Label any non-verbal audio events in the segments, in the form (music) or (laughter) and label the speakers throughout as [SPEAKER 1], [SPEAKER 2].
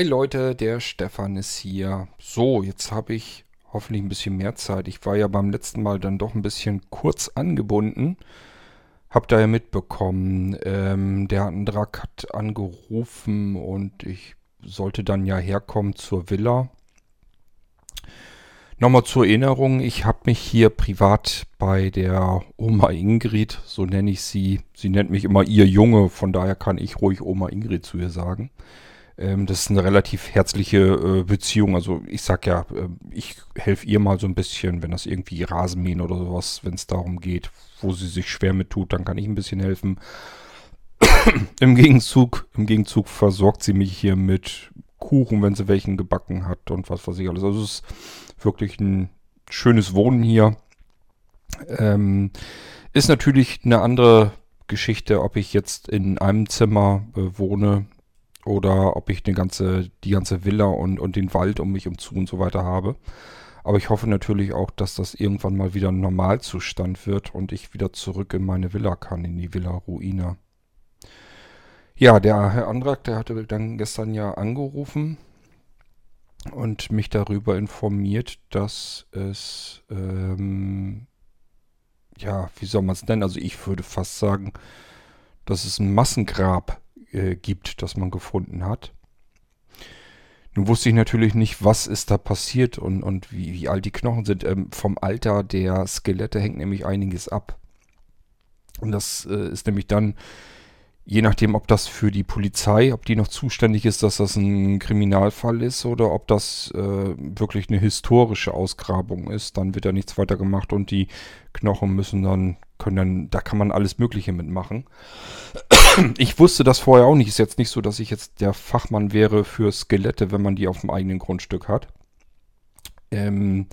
[SPEAKER 1] Hi Leute, der Stefan ist hier. So, jetzt habe ich hoffentlich ein bisschen mehr Zeit. Ich war ja beim letzten Mal dann doch ein bisschen kurz angebunden. Hab da ja mitbekommen, ähm, der Andrak hat angerufen und ich sollte dann ja herkommen zur Villa. Nochmal zur Erinnerung, ich habe mich hier privat bei der Oma Ingrid, so nenne ich sie. Sie nennt mich immer ihr Junge, von daher kann ich ruhig Oma Ingrid zu ihr sagen. Ähm, das ist eine relativ herzliche äh, Beziehung. Also ich sag ja, äh, ich helfe ihr mal so ein bisschen, wenn das irgendwie Rasenmähen oder sowas, wenn es darum geht, wo sie sich schwer mit tut, dann kann ich ein bisschen helfen. (coughs) Im Gegenzug, im Gegenzug versorgt sie mich hier mit Kuchen, wenn sie welchen gebacken hat und was weiß ich alles. Also es ist wirklich ein schönes Wohnen hier. Ähm, ist natürlich eine andere Geschichte, ob ich jetzt in einem Zimmer äh, wohne oder ob ich eine ganze, die ganze Villa und, und den Wald um mich umzu und so weiter habe. Aber ich hoffe natürlich auch, dass das irgendwann mal wieder ein Normalzustand wird und ich wieder zurück in meine Villa kann, in die Villa Ruina. Ja, der Herr Andrak, der hatte dann gestern ja angerufen und mich darüber informiert, dass es, ähm, ja, wie soll man es nennen? Also ich würde fast sagen, dass es ein Massengrab äh, gibt, das man gefunden hat. Nun wusste ich natürlich nicht, was ist da passiert und, und wie, wie alt die Knochen sind. Ähm, vom Alter der Skelette hängt nämlich einiges ab. Und das äh, ist nämlich dann, je nachdem, ob das für die Polizei, ob die noch zuständig ist, dass das ein Kriminalfall ist oder ob das äh, wirklich eine historische Ausgrabung ist, dann wird da nichts weiter gemacht und die Knochen müssen dann, können dann, da kann man alles Mögliche mitmachen. Ich wusste das vorher auch nicht. Ist jetzt nicht so, dass ich jetzt der Fachmann wäre für Skelette, wenn man die auf dem eigenen Grundstück hat. Ähm,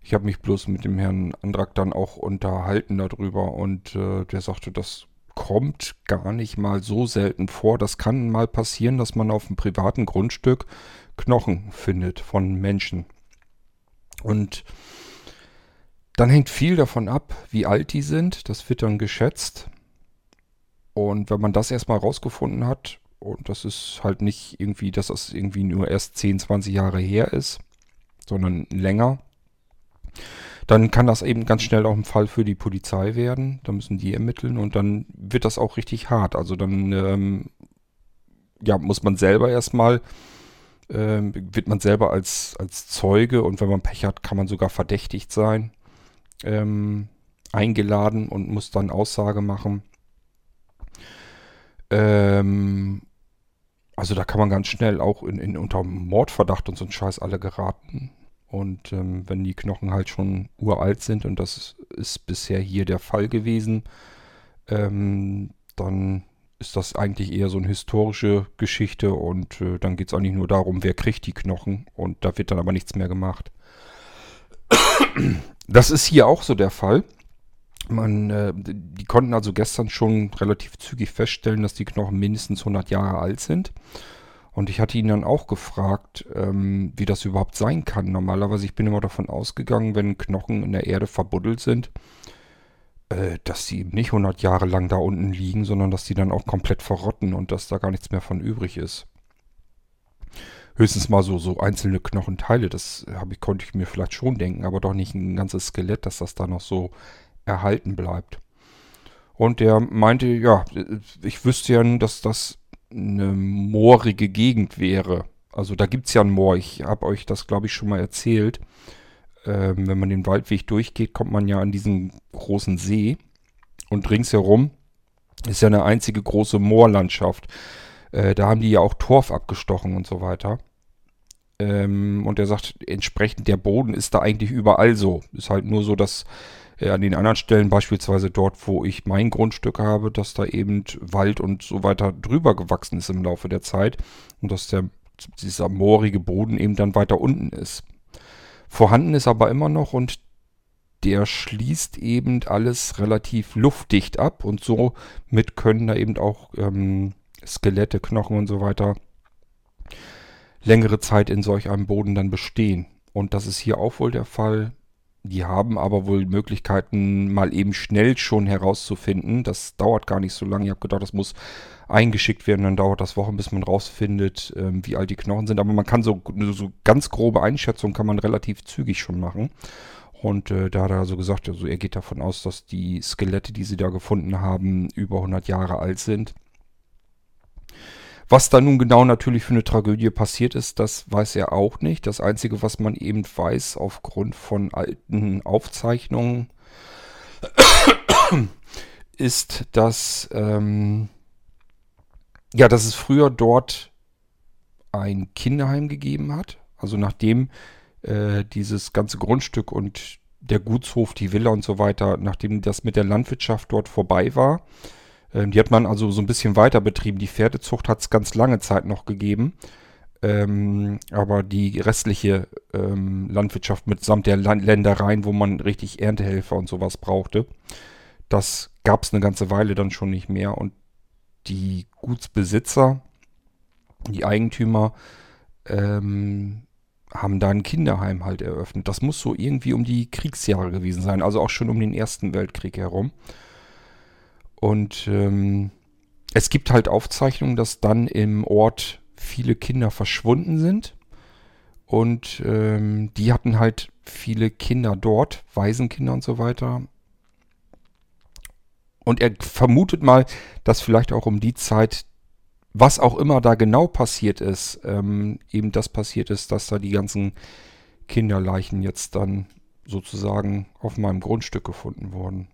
[SPEAKER 1] ich habe mich bloß mit dem Herrn Andrak dann auch unterhalten darüber und äh, der sagte, das kommt gar nicht mal so selten vor. Das kann mal passieren, dass man auf einem privaten Grundstück Knochen findet von Menschen. Und dann hängt viel davon ab, wie alt die sind. Das wird dann geschätzt. Und wenn man das erstmal rausgefunden hat, und das ist halt nicht irgendwie, dass das irgendwie nur erst 10, 20 Jahre her ist, sondern länger, dann kann das eben ganz schnell auch ein Fall für die Polizei werden. Da müssen die ermitteln und dann wird das auch richtig hart. Also dann ähm, ja, muss man selber erstmal, ähm, wird man selber als, als Zeuge und wenn man Pech hat, kann man sogar verdächtigt sein, ähm, eingeladen und muss dann Aussage machen. Ähm, also da kann man ganz schnell auch in, in unter Mordverdacht und so ein Scheiß alle geraten. Und ähm, wenn die Knochen halt schon uralt sind, und das ist bisher hier der Fall gewesen, ähm, dann ist das eigentlich eher so eine historische Geschichte und äh, dann geht es eigentlich nur darum, wer kriegt die Knochen und da wird dann aber nichts mehr gemacht. Das ist hier auch so der Fall. Man, äh, die konnten also gestern schon relativ zügig feststellen, dass die Knochen mindestens 100 Jahre alt sind. Und ich hatte ihn dann auch gefragt, ähm, wie das überhaupt sein kann. Normalerweise, ich bin immer davon ausgegangen, wenn Knochen in der Erde verbuddelt sind, äh, dass sie nicht 100 Jahre lang da unten liegen, sondern dass die dann auch komplett verrotten und dass da gar nichts mehr von übrig ist. Höchstens mal so, so einzelne Knochenteile, das ich, konnte ich mir vielleicht schon denken, aber doch nicht ein ganzes Skelett, dass das da noch so erhalten bleibt. Und der meinte, ja, ich wüsste ja, dass das eine moorige Gegend wäre. Also da gibt es ja ein Moor. Ich habe euch das, glaube ich, schon mal erzählt. Ähm, wenn man den Waldweg durchgeht, kommt man ja an diesen großen See. Und ringsherum ist ja eine einzige große Moorlandschaft. Äh, da haben die ja auch Torf abgestochen und so weiter. Ähm, und er sagt, entsprechend der Boden ist da eigentlich überall so. Ist halt nur so, dass an den anderen Stellen, beispielsweise dort, wo ich mein Grundstück habe, dass da eben Wald und so weiter drüber gewachsen ist im Laufe der Zeit und dass der, dieser moorige Boden eben dann weiter unten ist. Vorhanden ist aber immer noch und der schließt eben alles relativ luftdicht ab und somit können da eben auch ähm, Skelette, Knochen und so weiter längere Zeit in solch einem Boden dann bestehen. Und das ist hier auch wohl der Fall. Die haben aber wohl Möglichkeiten, mal eben schnell schon herauszufinden. Das dauert gar nicht so lange. Ich habe gedacht, das muss eingeschickt werden. Dann dauert das Wochen, bis man rausfindet, ähm, wie alt die Knochen sind. Aber man kann so, so ganz grobe Einschätzungen kann man relativ zügig schon machen. Und äh, da hat er also gesagt, also er geht davon aus, dass die Skelette, die sie da gefunden haben, über 100 Jahre alt sind. Was da nun genau natürlich für eine Tragödie passiert ist, das weiß er auch nicht. Das Einzige, was man eben weiß, aufgrund von alten Aufzeichnungen, (coughs) ist, dass, ähm, ja, dass es früher dort ein Kinderheim gegeben hat. Also nachdem äh, dieses ganze Grundstück und der Gutshof, die Villa und so weiter, nachdem das mit der Landwirtschaft dort vorbei war, die hat man also so ein bisschen weiter betrieben. Die Pferdezucht hat es ganz lange Zeit noch gegeben. Ähm, aber die restliche ähm, Landwirtschaft mitsamt der Land Ländereien, wo man richtig Erntehelfer und sowas brauchte, das gab es eine ganze Weile dann schon nicht mehr. Und die Gutsbesitzer, die Eigentümer, ähm, haben da ein Kinderheim halt eröffnet. Das muss so irgendwie um die Kriegsjahre gewesen sein, also auch schon um den Ersten Weltkrieg herum. Und ähm, es gibt halt Aufzeichnungen, dass dann im Ort viele Kinder verschwunden sind. Und ähm, die hatten halt viele Kinder dort, Waisenkinder und so weiter. Und er vermutet mal, dass vielleicht auch um die Zeit, was auch immer da genau passiert ist, ähm, eben das passiert ist, dass da die ganzen Kinderleichen jetzt dann sozusagen auf meinem Grundstück gefunden wurden.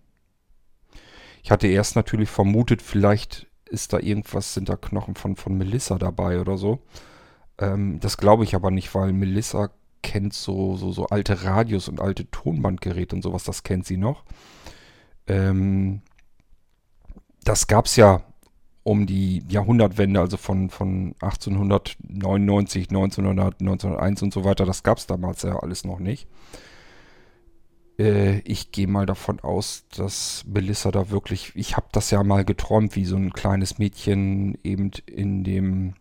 [SPEAKER 1] Ich hatte erst natürlich vermutet, vielleicht ist da irgendwas, sind da Knochen von, von Melissa dabei oder so. Ähm, das glaube ich aber nicht, weil Melissa kennt so, so, so alte Radios und alte Tonbandgeräte und sowas, das kennt sie noch. Ähm, das gab es ja um die Jahrhundertwende, also von, von 1899, 1900, 1901 und so weiter, das gab es damals ja alles noch nicht. Äh, ich gehe mal davon aus, dass Melissa da wirklich, ich habe das ja mal geträumt, wie so ein kleines Mädchen eben in dem,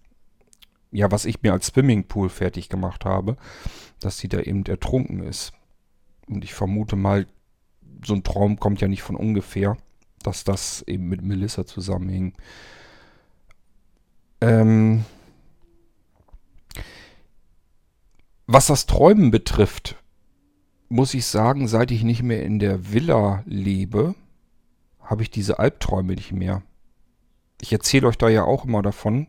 [SPEAKER 1] ja, was ich mir als Swimmingpool fertig gemacht habe, dass sie da eben ertrunken ist. Und ich vermute mal, so ein Traum kommt ja nicht von ungefähr, dass das eben mit Melissa zusammenhing. Ähm, was das Träumen betrifft, muss ich sagen, seit ich nicht mehr in der Villa lebe, habe ich diese Albträume nicht mehr. Ich erzähle euch da ja auch immer davon.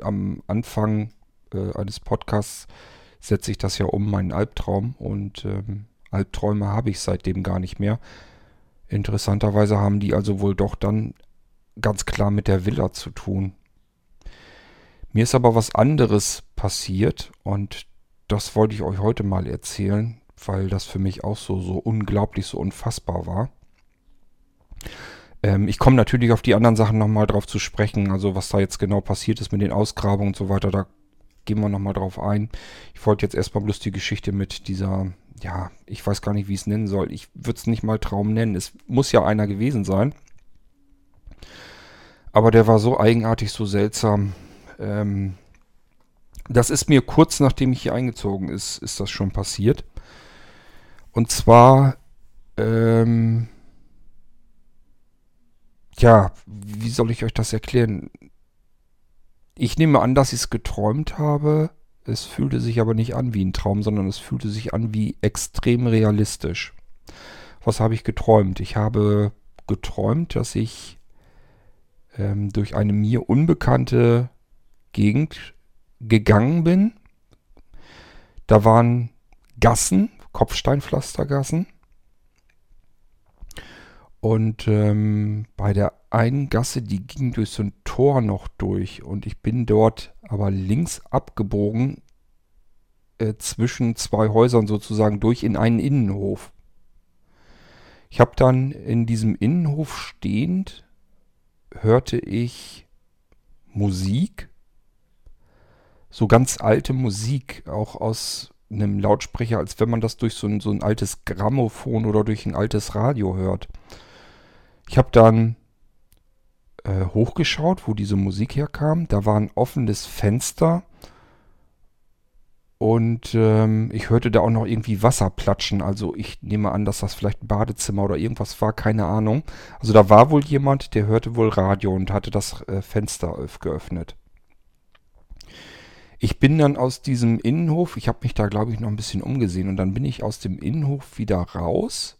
[SPEAKER 1] Am Anfang äh, eines Podcasts setze ich das ja um, meinen Albtraum. Und ähm, Albträume habe ich seitdem gar nicht mehr. Interessanterweise haben die also wohl doch dann ganz klar mit der Villa zu tun. Mir ist aber was anderes passiert und das wollte ich euch heute mal erzählen weil das für mich auch so, so unglaublich, so unfassbar war. Ähm, ich komme natürlich auf die anderen Sachen nochmal drauf zu sprechen, also was da jetzt genau passiert ist mit den Ausgrabungen und so weiter, da gehen wir nochmal drauf ein. Ich wollte jetzt erstmal bloß die Geschichte mit dieser, ja, ich weiß gar nicht, wie ich es nennen soll. Ich würde es nicht mal Traum nennen. Es muss ja einer gewesen sein. Aber der war so eigenartig, so seltsam. Ähm, das ist mir kurz nachdem ich hier eingezogen ist, ist das schon passiert. Und zwar, ähm, ja, wie soll ich euch das erklären? Ich nehme an, dass ich es geträumt habe. Es fühlte sich aber nicht an wie ein Traum, sondern es fühlte sich an wie extrem realistisch. Was habe ich geträumt? Ich habe geträumt, dass ich ähm, durch eine mir unbekannte Gegend gegangen bin. Da waren Gassen, Kopfsteinpflastergassen. Und ähm, bei der einen Gasse, die ging durch so ein Tor noch durch. Und ich bin dort aber links abgebogen äh, zwischen zwei Häusern sozusagen durch in einen Innenhof. Ich habe dann in diesem Innenhof stehend, hörte ich Musik, so ganz alte Musik, auch aus einem Lautsprecher, als wenn man das durch so ein, so ein altes Grammophon oder durch ein altes Radio hört. Ich habe dann äh, hochgeschaut, wo diese Musik herkam. Da war ein offenes Fenster und ähm, ich hörte da auch noch irgendwie Wasser platschen. Also ich nehme an, dass das vielleicht ein Badezimmer oder irgendwas war, keine Ahnung. Also da war wohl jemand, der hörte wohl Radio und hatte das äh, Fenster geöffnet. Ich bin dann aus diesem Innenhof, ich habe mich da glaube ich noch ein bisschen umgesehen und dann bin ich aus dem Innenhof wieder raus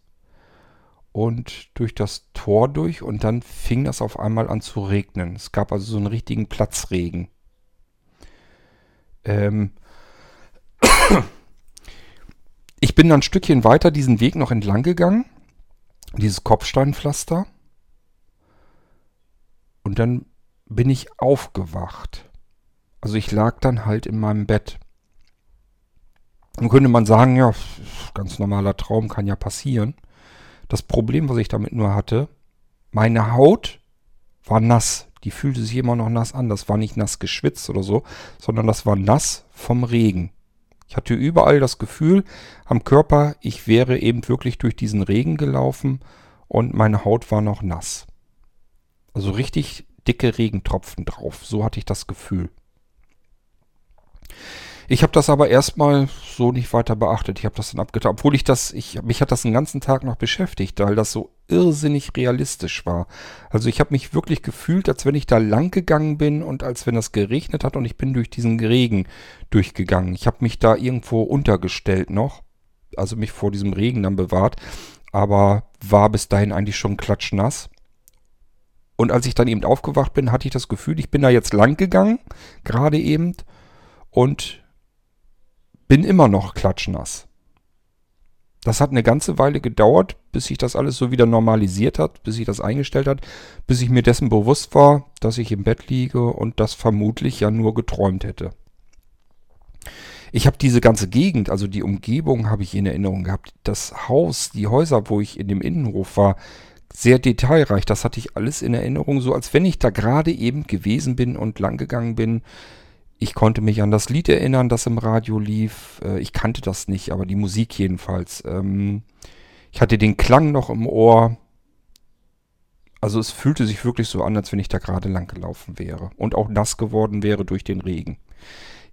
[SPEAKER 1] und durch das Tor durch und dann fing das auf einmal an zu regnen. Es gab also so einen richtigen Platzregen. Ähm, (coughs) ich bin dann ein Stückchen weiter diesen Weg noch entlang gegangen. Dieses Kopfsteinpflaster. Und dann bin ich aufgewacht. Also ich lag dann halt in meinem Bett. Nun könnte man sagen, ja, ganz normaler Traum kann ja passieren. Das Problem, was ich damit nur hatte, meine Haut war nass. Die fühlte sich immer noch nass an. Das war nicht nass geschwitzt oder so, sondern das war nass vom Regen. Ich hatte überall das Gefühl am Körper, ich wäre eben wirklich durch diesen Regen gelaufen und meine Haut war noch nass. Also richtig dicke Regentropfen drauf. So hatte ich das Gefühl. Ich habe das aber erstmal so nicht weiter beachtet. Ich habe das dann abgetan. Obwohl ich das, ich, mich hat das den ganzen Tag noch beschäftigt, weil das so irrsinnig realistisch war. Also ich habe mich wirklich gefühlt, als wenn ich da lang gegangen bin und als wenn das geregnet hat und ich bin durch diesen Regen durchgegangen. Ich habe mich da irgendwo untergestellt noch, also mich vor diesem Regen dann bewahrt, aber war bis dahin eigentlich schon klatschnass. Und als ich dann eben aufgewacht bin, hatte ich das Gefühl, ich bin da jetzt lang gegangen, gerade eben, und bin immer noch klatschnass. Das hat eine ganze Weile gedauert, bis sich das alles so wieder normalisiert hat, bis sich das eingestellt hat, bis ich mir dessen bewusst war, dass ich im Bett liege und das vermutlich ja nur geträumt hätte. Ich habe diese ganze Gegend, also die Umgebung habe ich in Erinnerung gehabt. Das Haus, die Häuser, wo ich in dem Innenhof war, sehr detailreich. Das hatte ich alles in Erinnerung, so als wenn ich da gerade eben gewesen bin und langgegangen bin. Ich konnte mich an das Lied erinnern, das im Radio lief. Äh, ich kannte das nicht, aber die Musik jedenfalls. Ähm, ich hatte den Klang noch im Ohr. Also es fühlte sich wirklich so an, als wenn ich da gerade lang gelaufen wäre und auch nass geworden wäre durch den Regen.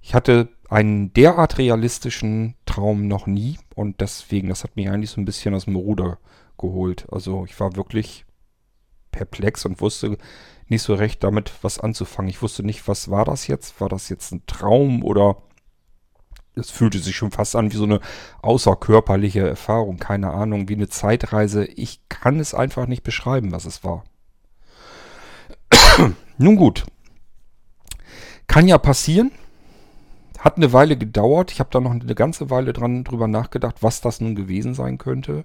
[SPEAKER 1] Ich hatte einen derart realistischen Traum noch nie und deswegen, das hat mich eigentlich so ein bisschen aus dem Ruder geholt. Also ich war wirklich perplex und wusste nicht so recht damit was anzufangen. Ich wusste nicht, was war das jetzt? War das jetzt ein Traum oder es fühlte sich schon fast an wie so eine außerkörperliche Erfahrung, keine Ahnung, wie eine Zeitreise. Ich kann es einfach nicht beschreiben, was es war. (coughs) Nun gut. Kann ja passieren. Hat eine Weile gedauert. Ich habe da noch eine ganze Weile dran drüber nachgedacht, was das nun gewesen sein könnte.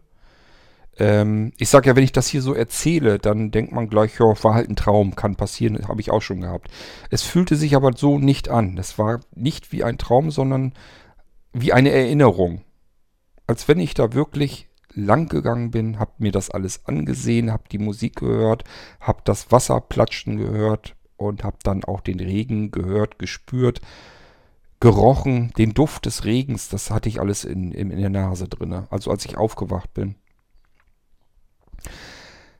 [SPEAKER 1] Ähm, ich sage ja, wenn ich das hier so erzähle, dann denkt man gleich, ja, war halt ein Traum, kann passieren, habe ich auch schon gehabt. Es fühlte sich aber so nicht an. Es war nicht wie ein Traum, sondern wie eine Erinnerung. Als wenn ich da wirklich lang gegangen bin, habe mir das alles angesehen, habe die Musik gehört, habe das Wasser platschen gehört und habe dann auch den Regen gehört, gespürt, gerochen, den Duft des Regens, das hatte ich alles in, in, in der Nase drin. Also als ich aufgewacht bin.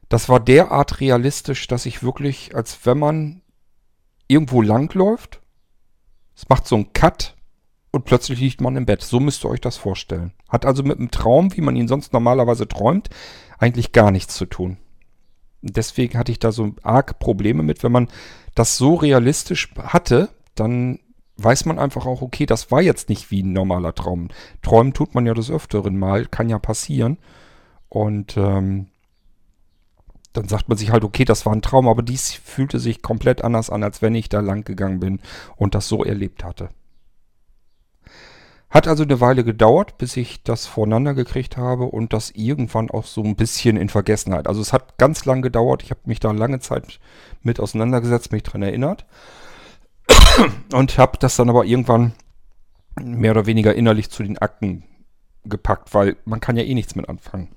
[SPEAKER 1] Das war derart realistisch, dass ich wirklich, als wenn man irgendwo langläuft, es macht so einen Cut und plötzlich liegt man im Bett. So müsst ihr euch das vorstellen. Hat also mit einem Traum, wie man ihn sonst normalerweise träumt, eigentlich gar nichts zu tun. Deswegen hatte ich da so arg Probleme mit. Wenn man das so realistisch hatte, dann weiß man einfach auch, okay, das war jetzt nicht wie ein normaler Traum. Träumen tut man ja des Öfteren mal, kann ja passieren. Und ähm, dann sagt man sich halt, okay, das war ein Traum, aber dies fühlte sich komplett anders an, als wenn ich da lang gegangen bin und das so erlebt hatte. Hat also eine Weile gedauert, bis ich das voneinander gekriegt habe und das irgendwann auch so ein bisschen in Vergessenheit. Also es hat ganz lang gedauert. Ich habe mich da lange Zeit mit auseinandergesetzt, mich dran erinnert und habe das dann aber irgendwann mehr oder weniger innerlich zu den Akten gepackt, weil man kann ja eh nichts mit anfangen.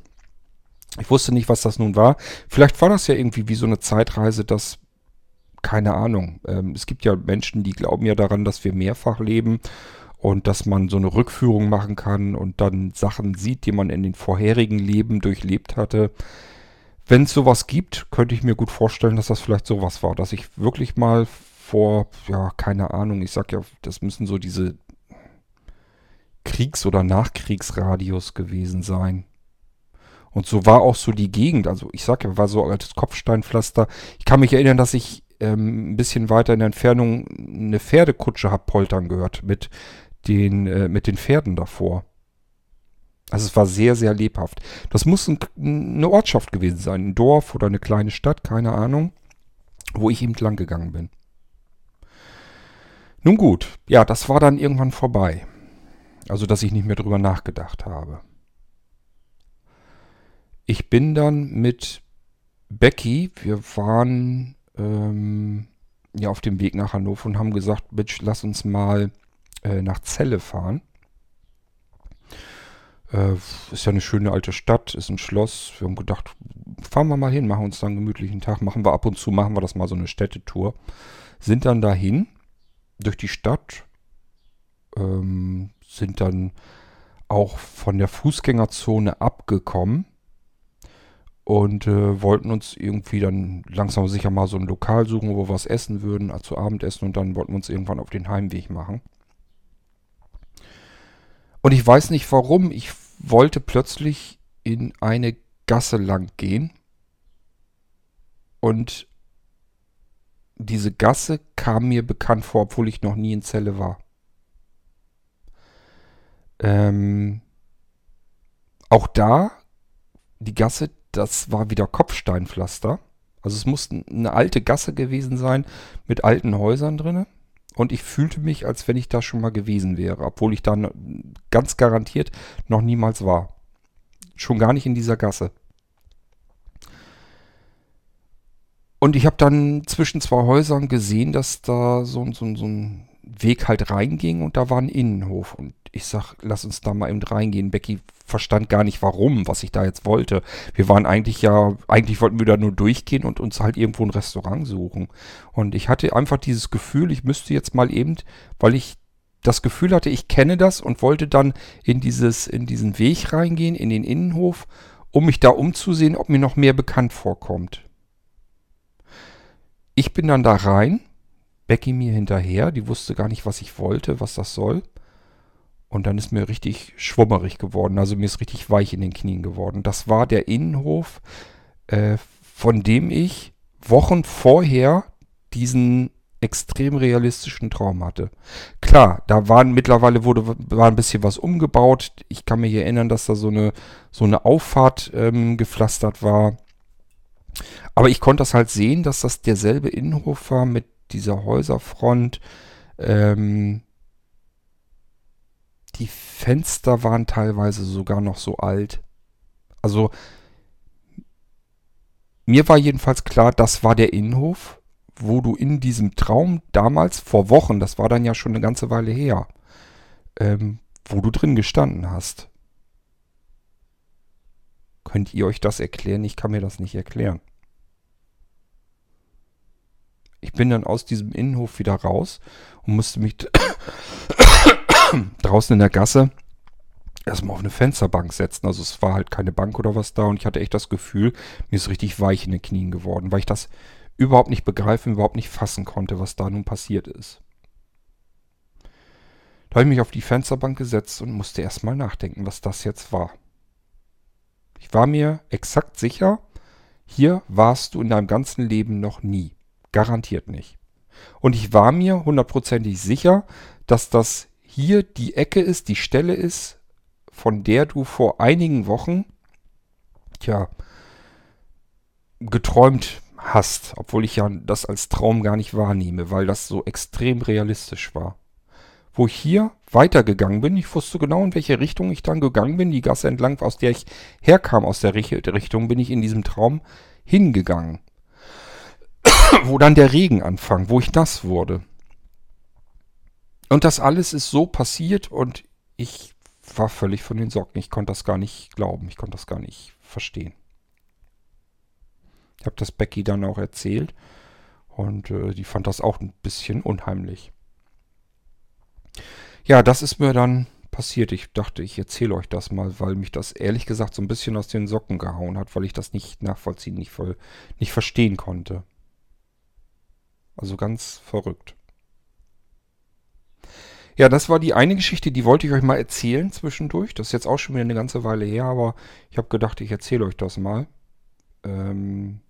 [SPEAKER 1] Ich wusste nicht, was das nun war. Vielleicht war das ja irgendwie wie so eine Zeitreise, dass, keine Ahnung, ähm, es gibt ja Menschen, die glauben ja daran, dass wir mehrfach leben und dass man so eine Rückführung machen kann und dann Sachen sieht, die man in den vorherigen Leben durchlebt hatte. Wenn es sowas gibt, könnte ich mir gut vorstellen, dass das vielleicht sowas war, dass ich wirklich mal vor, ja, keine Ahnung, ich sag ja, das müssen so diese Kriegs- oder Nachkriegsradius gewesen sein. Und so war auch so die Gegend. Also ich sag ja, war so altes Kopfsteinpflaster. Ich kann mich erinnern, dass ich ähm, ein bisschen weiter in der Entfernung eine Pferdekutsche hab poltern gehört mit den, äh, mit den Pferden davor. Also es war sehr, sehr lebhaft. Das muss ein, eine Ortschaft gewesen sein. Ein Dorf oder eine kleine Stadt, keine Ahnung, wo ich eben lang gegangen bin. Nun gut, ja, das war dann irgendwann vorbei. Also, dass ich nicht mehr drüber nachgedacht habe. Ich bin dann mit Becky, wir waren ähm, ja auf dem Weg nach Hannover und haben gesagt, Mensch, lass uns mal äh, nach Celle fahren. Äh, ist ja eine schöne alte Stadt, ist ein Schloss. Wir haben gedacht, fahren wir mal hin, machen uns dann einen gemütlichen Tag, machen wir ab und zu, machen wir das mal so eine Städtetour. Sind dann dahin durch die Stadt, ähm, sind dann auch von der Fußgängerzone abgekommen und äh, wollten uns irgendwie dann langsam sicher mal so ein Lokal suchen, wo wir was essen würden, also Abendessen und dann wollten wir uns irgendwann auf den Heimweg machen. Und ich weiß nicht warum, ich wollte plötzlich in eine Gasse lang gehen und diese Gasse kam mir bekannt vor, obwohl ich noch nie in Celle war. Ähm, auch da, die Gasse, das war wieder Kopfsteinpflaster. Also es muss eine alte Gasse gewesen sein mit alten Häusern drinne. Und ich fühlte mich, als wenn ich da schon mal gewesen wäre, obwohl ich dann ganz garantiert noch niemals war. Schon gar nicht in dieser Gasse. Und ich habe dann zwischen zwei Häusern gesehen, dass da so, so, so ein Weg halt reinging und da war ein Innenhof. Und ich sag, lass uns da mal eben reingehen. Becky verstand gar nicht warum, was ich da jetzt wollte. Wir waren eigentlich ja, eigentlich wollten wir da nur durchgehen und uns halt irgendwo ein Restaurant suchen. Und ich hatte einfach dieses Gefühl, ich müsste jetzt mal eben, weil ich das Gefühl hatte, ich kenne das und wollte dann in dieses, in diesen Weg reingehen, in den Innenhof, um mich da umzusehen, ob mir noch mehr bekannt vorkommt. Ich bin dann da rein, Becky mir hinterher, die wusste gar nicht, was ich wollte, was das soll. Und dann ist mir richtig schwummerig geworden, also mir ist richtig weich in den Knien geworden. Das war der Innenhof, äh, von dem ich Wochen vorher diesen extrem realistischen Traum hatte. Klar, da waren mittlerweile wurde war ein bisschen was umgebaut. Ich kann mich erinnern, dass da so eine so eine Auffahrt ähm, gepflastert war. Aber ich konnte das halt sehen, dass das derselbe Innenhof war mit dieser Häuserfront. Ähm, die Fenster waren teilweise sogar noch so alt. Also mir war jedenfalls klar, das war der Innenhof, wo du in diesem Traum damals vor Wochen, das war dann ja schon eine ganze Weile her, ähm, wo du drin gestanden hast. Könnt ihr euch das erklären? Ich kann mir das nicht erklären. Ich bin dann aus diesem Innenhof wieder raus und musste mich (coughs) draußen in der Gasse erstmal auf eine Fensterbank setzen. Also es war halt keine Bank oder was da und ich hatte echt das Gefühl, mir ist richtig weich in den Knien geworden, weil ich das überhaupt nicht begreifen, überhaupt nicht fassen konnte, was da nun passiert ist. Da habe ich mich auf die Fensterbank gesetzt und musste erstmal nachdenken, was das jetzt war. Ich war mir exakt sicher, hier warst du in deinem ganzen Leben noch nie. Garantiert nicht. Und ich war mir hundertprozentig sicher, dass das hier die Ecke ist, die Stelle ist, von der du vor einigen Wochen, tja, geträumt hast, obwohl ich ja das als Traum gar nicht wahrnehme, weil das so extrem realistisch war. Wo ich hier weitergegangen bin, ich wusste genau, in welche Richtung ich dann gegangen bin, die Gasse entlang, aus der ich herkam, aus der Richtung, bin ich in diesem Traum hingegangen (coughs) wo dann der Regen anfang, wo ich nass wurde. Und das alles ist so passiert und ich war völlig von den Socken. Ich konnte das gar nicht glauben, ich konnte das gar nicht verstehen. Ich habe das Becky dann auch erzählt und äh, die fand das auch ein bisschen unheimlich. Ja, das ist mir dann passiert. Ich dachte, ich erzähle euch das mal, weil mich das ehrlich gesagt so ein bisschen aus den Socken gehauen hat, weil ich das nicht nachvollziehen, nicht, voll, nicht verstehen konnte. Also ganz verrückt. Ja, das war die eine Geschichte, die wollte ich euch mal erzählen zwischendurch. Das ist jetzt auch schon wieder eine ganze Weile her, aber ich habe gedacht, ich erzähle euch das mal. Ähm,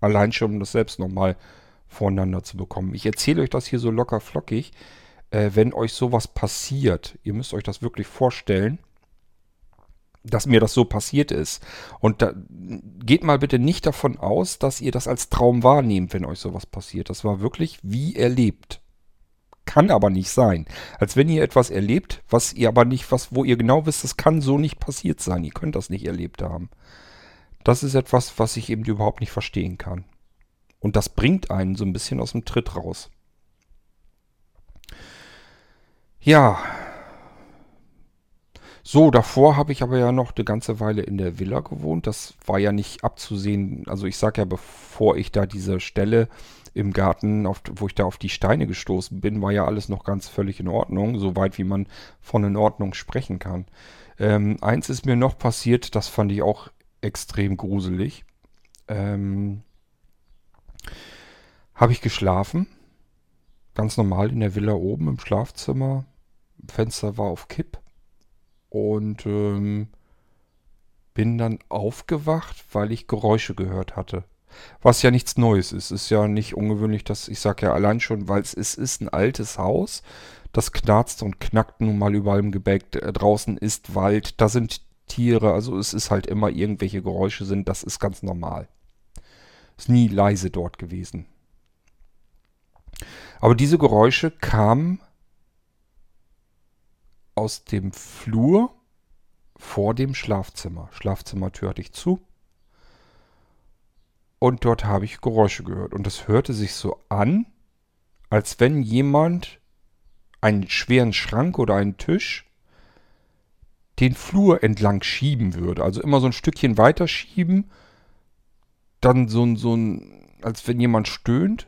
[SPEAKER 1] allein schon, um das selbst nochmal voneinander zu bekommen. Ich erzähle euch das hier so locker flockig, äh, wenn euch sowas passiert. Ihr müsst euch das wirklich vorstellen, dass mir das so passiert ist. Und da, geht mal bitte nicht davon aus, dass ihr das als Traum wahrnehmt, wenn euch sowas passiert. Das war wirklich wie erlebt. Kann aber nicht sein. Als wenn ihr etwas erlebt, was ihr aber nicht, was, wo ihr genau wisst, das kann so nicht passiert sein. Ihr könnt das nicht erlebt haben. Das ist etwas, was ich eben überhaupt nicht verstehen kann. Und das bringt einen so ein bisschen aus dem Tritt raus. Ja. So, davor habe ich aber ja noch eine ganze Weile in der Villa gewohnt. Das war ja nicht abzusehen. Also ich sage ja, bevor ich da diese Stelle im Garten, auf, wo ich da auf die Steine gestoßen bin, war ja alles noch ganz völlig in Ordnung, soweit wie man von in Ordnung sprechen kann. Ähm, eins ist mir noch passiert, das fand ich auch extrem gruselig. Ähm, Habe ich geschlafen, ganz normal in der Villa oben im Schlafzimmer. Fenster war auf Kipp und ähm, bin dann aufgewacht, weil ich Geräusche gehört hatte. Was ja nichts Neues ist. Ist ja nicht ungewöhnlich, dass ich sage ja allein schon, weil es ist, ist ein altes Haus. Das knarzt und knackt nun mal überall im Gebäck. Äh, draußen ist Wald, da sind Tiere. Also es ist halt immer irgendwelche Geräusche sind. Das ist ganz normal. Ist nie leise dort gewesen. Aber diese Geräusche kamen aus dem Flur vor dem Schlafzimmer. Schlafzimmertür hatte ich zu. Und dort habe ich Geräusche gehört. Und es hörte sich so an, als wenn jemand einen schweren Schrank oder einen Tisch den Flur entlang schieben würde. Also immer so ein Stückchen weiter schieben. Dann so ein, so ein, als wenn jemand stöhnt.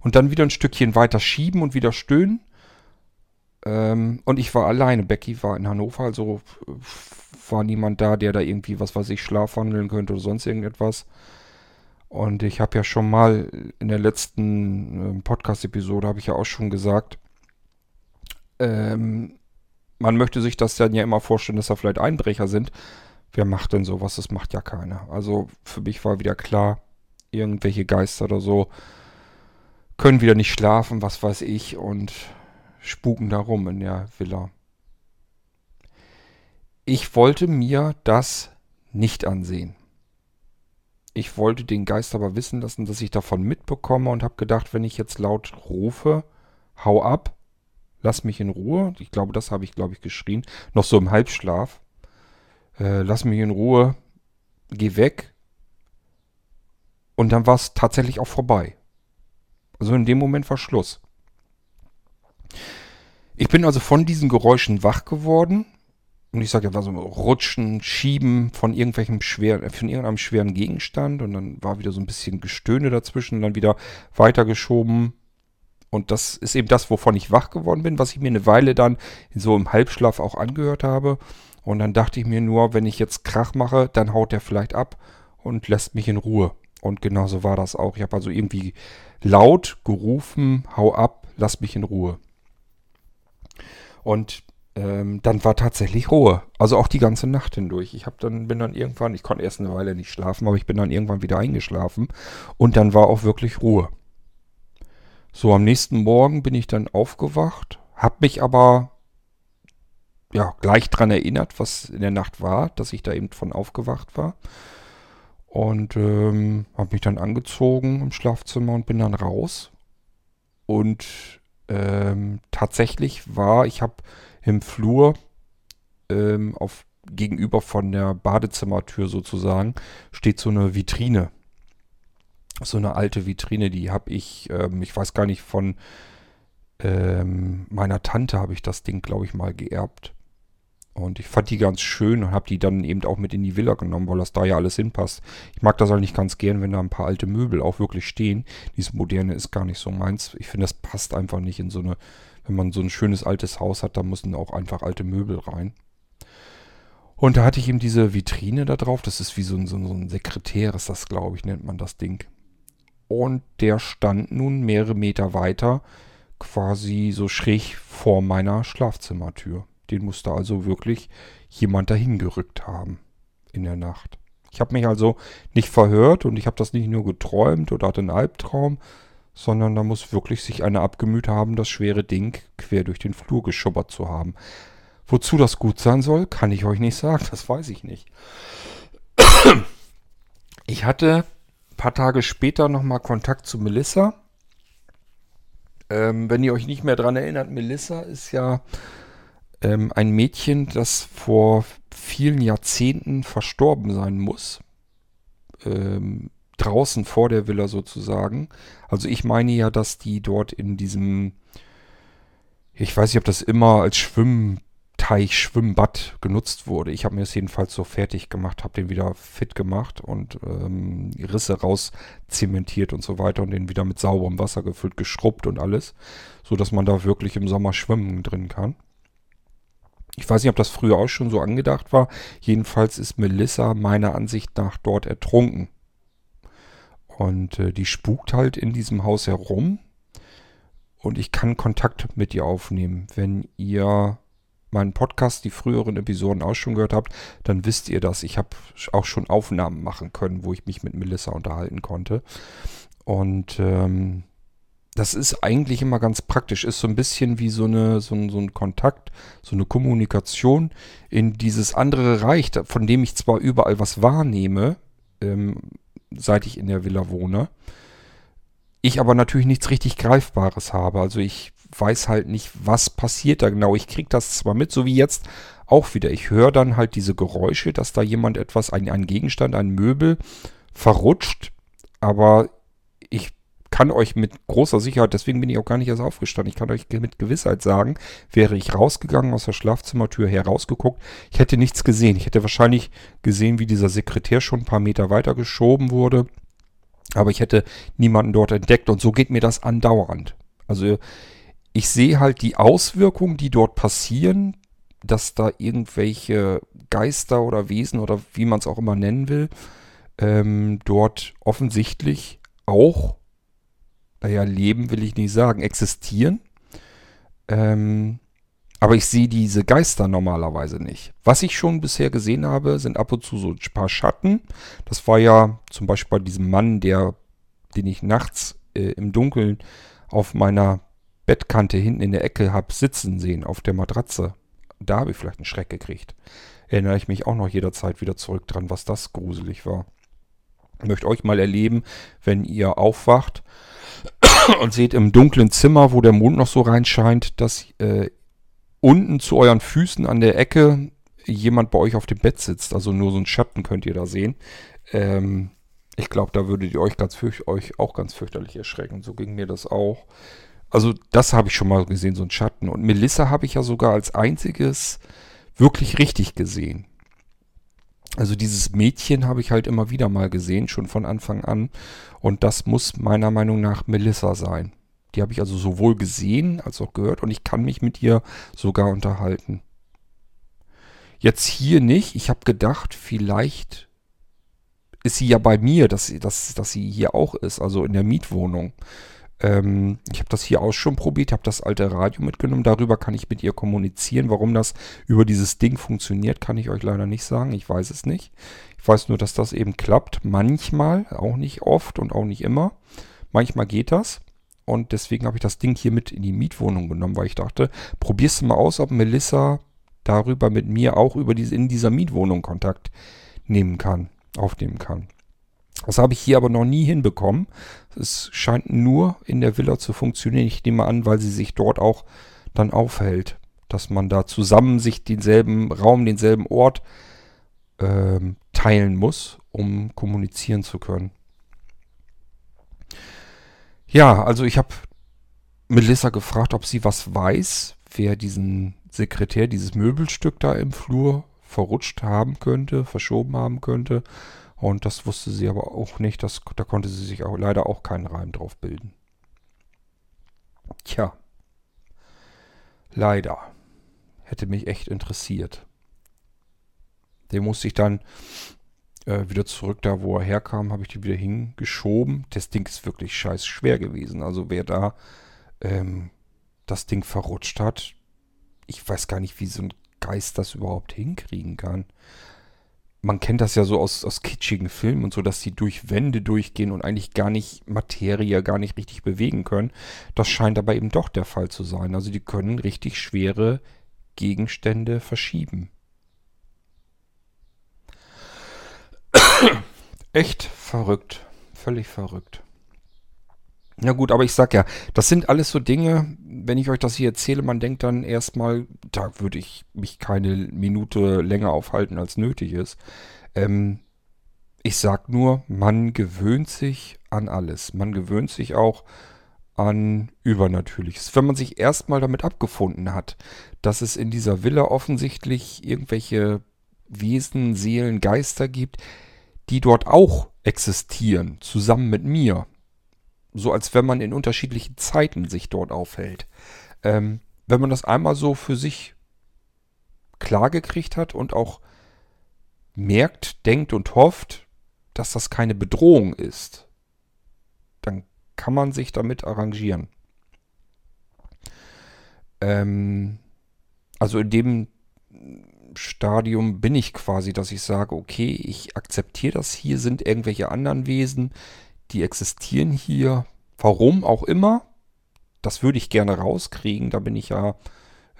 [SPEAKER 1] Und dann wieder ein Stückchen weiter schieben und wieder stöhnen. Ähm, und ich war alleine. Becky war in Hannover, also war niemand da, der da irgendwie, was weiß ich, schlafwandeln könnte oder sonst irgendetwas. Und ich habe ja schon mal in der letzten äh, Podcast-Episode, habe ich ja auch schon gesagt, ähm, man möchte sich das dann ja immer vorstellen, dass da vielleicht Einbrecher sind. Wer macht denn sowas? Das macht ja keiner. Also für mich war wieder klar, irgendwelche Geister oder so können wieder nicht schlafen, was weiß ich, und spuken da rum in der Villa. Ich wollte mir das nicht ansehen. Ich wollte den Geist aber wissen lassen, dass ich davon mitbekomme und habe gedacht, wenn ich jetzt laut rufe, hau ab, lass mich in Ruhe. Ich glaube, das habe ich, glaube ich, geschrien. Noch so im Halbschlaf. Äh, lass mich in Ruhe, geh weg. Und dann war es tatsächlich auch vorbei. Also in dem Moment war Schluss. Ich bin also von diesen Geräuschen wach geworden. Und ich sage ja, war so Rutschen, Schieben von irgendwelchem schweren, von irgendeinem schweren Gegenstand. Und dann war wieder so ein bisschen Gestöhne dazwischen und dann wieder weitergeschoben. Und das ist eben das, wovon ich wach geworden bin, was ich mir eine Weile dann so im Halbschlaf auch angehört habe. Und dann dachte ich mir nur, wenn ich jetzt Krach mache, dann haut der vielleicht ab und lässt mich in Ruhe. Und genauso war das auch. Ich habe also irgendwie laut gerufen, hau ab, lass mich in Ruhe. Und ähm, dann war tatsächlich Ruhe. Also auch die ganze Nacht hindurch. Ich habe dann, bin dann irgendwann, ich konnte erst eine Weile nicht schlafen, aber ich bin dann irgendwann wieder eingeschlafen. Und dann war auch wirklich Ruhe. So, am nächsten Morgen bin ich dann aufgewacht, habe mich aber ja, gleich dran erinnert, was in der Nacht war, dass ich da eben von aufgewacht war. Und ähm, habe mich dann angezogen im Schlafzimmer und bin dann raus. Und ähm, tatsächlich war, ich habe im Flur ähm, auf gegenüber von der Badezimmertür sozusagen steht so eine Vitrine. So eine alte Vitrine, die habe ich, ähm, ich weiß gar nicht, von ähm, meiner Tante habe ich das Ding, glaube ich, mal geerbt. Und ich fand die ganz schön und habe die dann eben auch mit in die Villa genommen, weil das da ja alles hinpasst. Ich mag das eigentlich ganz gern, wenn da ein paar alte Möbel auch wirklich stehen. Dieses moderne ist gar nicht so meins. Ich finde, das passt einfach nicht in so eine, wenn man so ein schönes altes Haus hat, da müssen auch einfach alte Möbel rein. Und da hatte ich eben diese Vitrine da drauf. Das ist wie so ein, so ein Sekretär, ist das, glaube ich, nennt man das Ding. Und der stand nun mehrere Meter weiter, quasi so schräg vor meiner Schlafzimmertür. Den musste also wirklich jemand dahin gerückt haben in der Nacht. Ich habe mich also nicht verhört und ich habe das nicht nur geträumt oder hatte einen Albtraum, sondern da muss wirklich sich einer abgemüht haben, das schwere Ding quer durch den Flur geschubbert zu haben. Wozu das gut sein soll, kann ich euch nicht sagen, das weiß ich nicht. Ich hatte ein paar Tage später nochmal Kontakt zu Melissa. Ähm, wenn ihr euch nicht mehr daran erinnert, Melissa ist ja ähm, ein Mädchen, das vor vielen Jahrzehnten verstorben sein muss. Ähm, draußen vor der Villa sozusagen. Also ich meine ja, dass die dort in diesem, ich weiß nicht, ob das immer als Schwimmteich, Schwimmbad genutzt wurde. Ich habe mir das jedenfalls so fertig gemacht, habe den wieder fit gemacht und ähm, Risse raus zementiert und so weiter und den wieder mit sauberem Wasser gefüllt, geschrubbt und alles, so dass man da wirklich im Sommer schwimmen drin kann. Ich weiß nicht, ob das früher auch schon so angedacht war. Jedenfalls ist Melissa meiner Ansicht nach dort ertrunken. Und äh, die spukt halt in diesem Haus herum. Und ich kann Kontakt mit ihr aufnehmen. Wenn ihr meinen Podcast, die früheren Episoden auch schon gehört habt, dann wisst ihr das. Ich habe auch schon Aufnahmen machen können, wo ich mich mit Melissa unterhalten konnte. Und ähm, das ist eigentlich immer ganz praktisch. Ist so ein bisschen wie so, eine, so, ein, so ein Kontakt, so eine Kommunikation in dieses andere Reich, von dem ich zwar überall was wahrnehme, ähm, seit ich in der Villa wohne, ich aber natürlich nichts richtig Greifbares habe. Also ich weiß halt nicht, was passiert da genau. Ich kriege das zwar mit, so wie jetzt auch wieder. Ich höre dann halt diese Geräusche, dass da jemand etwas, ein, ein Gegenstand, ein Möbel verrutscht, aber kann euch mit großer Sicherheit, deswegen bin ich auch gar nicht erst aufgestanden, ich kann euch mit Gewissheit sagen, wäre ich rausgegangen, aus der Schlafzimmertür herausgeguckt, ich hätte nichts gesehen. Ich hätte wahrscheinlich gesehen, wie dieser Sekretär schon ein paar Meter weiter geschoben wurde, aber ich hätte niemanden dort entdeckt und so geht mir das andauernd. Also ich sehe halt die Auswirkungen, die dort passieren, dass da irgendwelche Geister oder Wesen oder wie man es auch immer nennen will, ähm, dort offensichtlich auch naja, leben will ich nicht sagen, existieren. Ähm, aber ich sehe diese Geister normalerweise nicht. Was ich schon bisher gesehen habe, sind ab und zu so ein paar Schatten. Das war ja zum Beispiel bei diesem Mann, der, den ich nachts äh, im Dunkeln auf meiner Bettkante hinten in der Ecke habe sitzen sehen, auf der Matratze. Da habe ich vielleicht einen Schreck gekriegt. Erinnere ich mich auch noch jederzeit wieder zurück dran, was das gruselig war. Ich möchte euch mal erleben, wenn ihr aufwacht und seht im dunklen Zimmer, wo der Mond noch so reinscheint, dass äh, unten zu euren Füßen an der Ecke jemand bei euch auf dem Bett sitzt. Also nur so ein Schatten könnt ihr da sehen. Ähm, ich glaube, da würdet ihr euch, ganz euch auch ganz fürchterlich erschrecken. So ging mir das auch. Also das habe ich schon mal gesehen, so ein Schatten. Und Melissa habe ich ja sogar als einziges wirklich richtig gesehen. Also dieses Mädchen habe ich halt immer wieder mal gesehen, schon von Anfang an. Und das muss meiner Meinung nach Melissa sein. Die habe ich also sowohl gesehen als auch gehört und ich kann mich mit ihr sogar unterhalten. Jetzt hier nicht. Ich habe gedacht, vielleicht ist sie ja bei mir, dass, dass, dass sie hier auch ist, also in der Mietwohnung. Ähm, ich habe das hier auch schon probiert, habe das alte Radio mitgenommen. Darüber kann ich mit ihr kommunizieren. Warum das über dieses Ding funktioniert, kann ich euch leider nicht sagen. Ich weiß es nicht. Ich weiß nur, dass das eben klappt. Manchmal, auch nicht oft und auch nicht immer. Manchmal geht das. Und deswegen habe ich das Ding hier mit in die Mietwohnung genommen, weil ich dachte, probierst du mal aus, ob Melissa darüber mit mir auch über diese, in dieser Mietwohnung Kontakt nehmen kann, aufnehmen kann. Das habe ich hier aber noch nie hinbekommen. Es scheint nur in der Villa zu funktionieren. Ich nehme an, weil sie sich dort auch dann aufhält. Dass man da zusammen sich denselben Raum, denselben Ort ähm, teilen muss, um kommunizieren zu können. Ja, also ich habe Melissa gefragt, ob sie was weiß, wer diesen Sekretär dieses Möbelstück da im Flur verrutscht haben könnte, verschoben haben könnte. Und das wusste sie aber auch nicht. Das, da konnte sie sich auch leider auch keinen Reim drauf bilden. Tja. Leider. Hätte mich echt interessiert. Den musste ich dann äh, wieder zurück da, wo er herkam, habe ich die wieder hingeschoben. Das Ding ist wirklich scheiß schwer gewesen. Also wer da ähm, das Ding verrutscht hat, ich weiß gar nicht, wie so ein Geist das überhaupt hinkriegen kann. Man kennt das ja so aus, aus kitschigen Filmen und so, dass die durch Wände durchgehen und eigentlich gar nicht Materie, gar nicht richtig bewegen können. Das scheint aber eben doch der Fall zu sein. Also die können richtig schwere Gegenstände verschieben. (coughs) Echt verrückt. Völlig verrückt. Na gut, aber ich sag ja, das sind alles so Dinge, wenn ich euch das hier erzähle, man denkt dann erstmal, da würde ich mich keine Minute länger aufhalten, als nötig ist. Ähm, ich sag nur, man gewöhnt sich an alles. Man gewöhnt sich auch an Übernatürliches. Wenn man sich erstmal damit abgefunden hat, dass es in dieser Villa offensichtlich irgendwelche Wesen, Seelen, Geister gibt, die dort auch existieren, zusammen mit mir. So als wenn man in unterschiedlichen Zeiten sich dort aufhält. Ähm, wenn man das einmal so für sich klar gekriegt hat und auch merkt, denkt und hofft, dass das keine Bedrohung ist, dann kann man sich damit arrangieren. Ähm, also in dem Stadium bin ich quasi, dass ich sage, okay, ich akzeptiere das hier, sind irgendwelche anderen Wesen, die existieren hier, warum auch immer. Das würde ich gerne rauskriegen, da bin ich ja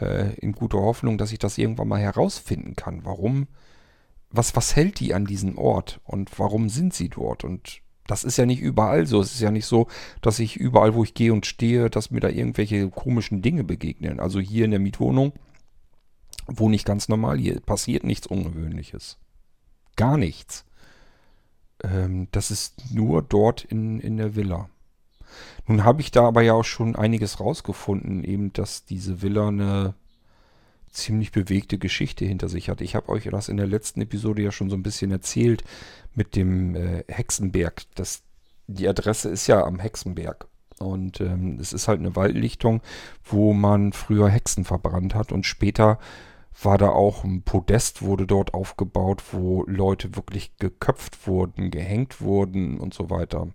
[SPEAKER 1] äh, in guter Hoffnung, dass ich das irgendwann mal herausfinden kann. Warum, was, was hält die an diesem Ort und warum sind sie dort? Und das ist ja nicht überall so. Es ist ja nicht so, dass ich überall, wo ich gehe und stehe, dass mir da irgendwelche komischen Dinge begegnen. Also hier in der Mietwohnung wohne ich ganz normal. Hier passiert nichts Ungewöhnliches. Gar nichts. Ähm, das ist nur dort in, in der Villa. Nun habe ich da aber ja auch schon einiges rausgefunden, eben dass diese Villa eine ziemlich bewegte Geschichte hinter sich hat. Ich habe euch das in der letzten Episode ja schon so ein bisschen erzählt mit dem äh, Hexenberg. Das, die Adresse ist ja am Hexenberg. Und ähm, es ist halt eine Waldlichtung, wo man früher Hexen verbrannt hat und später war da auch ein Podest, wurde dort aufgebaut, wo Leute wirklich geköpft wurden, gehängt wurden und so weiter.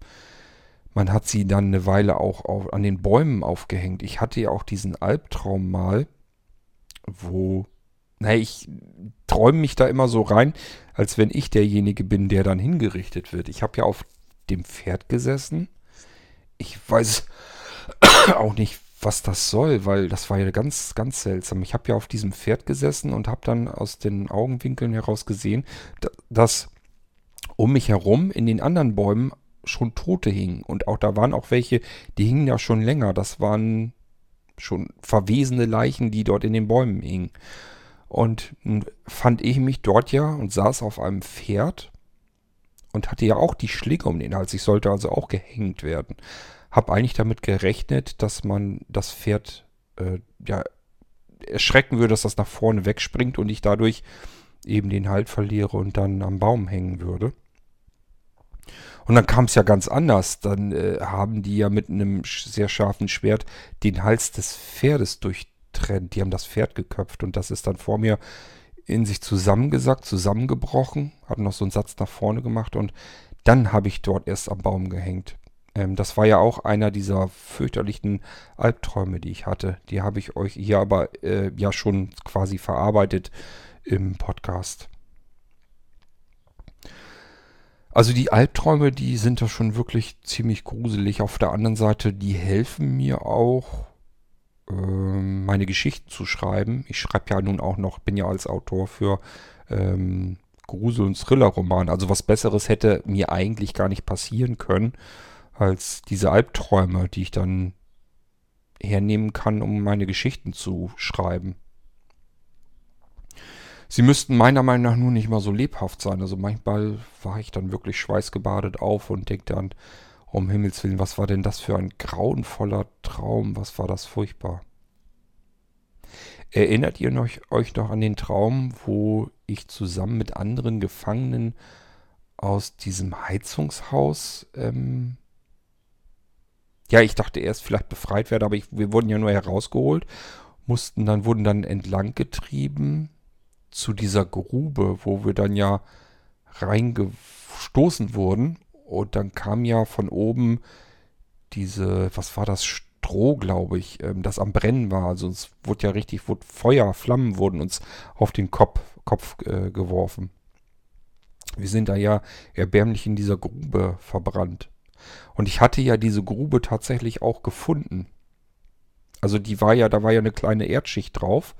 [SPEAKER 1] Man hat sie dann eine Weile auch auf, an den Bäumen aufgehängt. Ich hatte ja auch diesen Albtraum mal, wo, naja, ich träume mich da immer so rein, als wenn ich derjenige bin, der dann hingerichtet wird. Ich habe ja auf dem Pferd gesessen. Ich weiß (coughs) auch nicht, was das soll, weil das war ja ganz, ganz seltsam. Ich habe ja auf diesem Pferd gesessen und habe dann aus den Augenwinkeln heraus gesehen, dass um mich herum in den anderen Bäumen schon Tote hingen. Und auch da waren auch welche, die hingen ja schon länger. Das waren schon verwesene Leichen, die dort in den Bäumen hingen. Und fand ich mich dort ja und saß auf einem Pferd und hatte ja auch die Schlinge um den Hals. Ich sollte also auch gehängt werden habe eigentlich damit gerechnet, dass man das Pferd äh, ja erschrecken würde, dass das nach vorne wegspringt und ich dadurch eben den Halt verliere und dann am Baum hängen würde. Und dann kam es ja ganz anders. Dann äh, haben die ja mit einem sehr scharfen Schwert den Hals des Pferdes durchtrennt. Die haben das Pferd geköpft und das ist dann vor mir in sich zusammengesackt, zusammengebrochen, hat noch so einen Satz nach vorne gemacht und dann habe ich dort erst am Baum gehängt. Ähm, das war ja auch einer dieser fürchterlichen Albträume, die ich hatte. Die habe ich euch hier aber äh, ja schon quasi verarbeitet im Podcast. Also die Albträume, die sind da schon wirklich ziemlich gruselig. Auf der anderen Seite, die helfen mir auch, äh, meine Geschichten zu schreiben. Ich schreibe ja nun auch noch, bin ja als Autor für ähm, Grusel- und Thriller-Roman. Also was Besseres hätte mir eigentlich gar nicht passieren können als diese Albträume, die ich dann hernehmen kann, um meine Geschichten zu schreiben. Sie müssten meiner Meinung nach nur nicht mal so lebhaft sein. Also manchmal war ich dann wirklich schweißgebadet auf und denke dann, um Himmels Willen, was war denn das für ein grauenvoller Traum? Was war das furchtbar? Erinnert ihr euch, noch an den Traum, wo ich zusammen mit anderen Gefangenen aus diesem Heizungshaus, ähm, ja, ich dachte erst vielleicht befreit werde, aber ich, wir wurden ja nur herausgeholt, mussten dann, wurden dann entlang getrieben zu dieser Grube, wo wir dann ja reingestoßen wurden. Und dann kam ja von oben diese, was war das, Stroh, glaube ich, ähm, das am Brennen war. Also es wurde ja richtig, wurde Feuer, Flammen wurden uns auf den Kopf, Kopf äh, geworfen. Wir sind da ja erbärmlich in dieser Grube verbrannt. Und ich hatte ja diese Grube tatsächlich auch gefunden. Also die war ja, da war ja eine kleine Erdschicht drauf.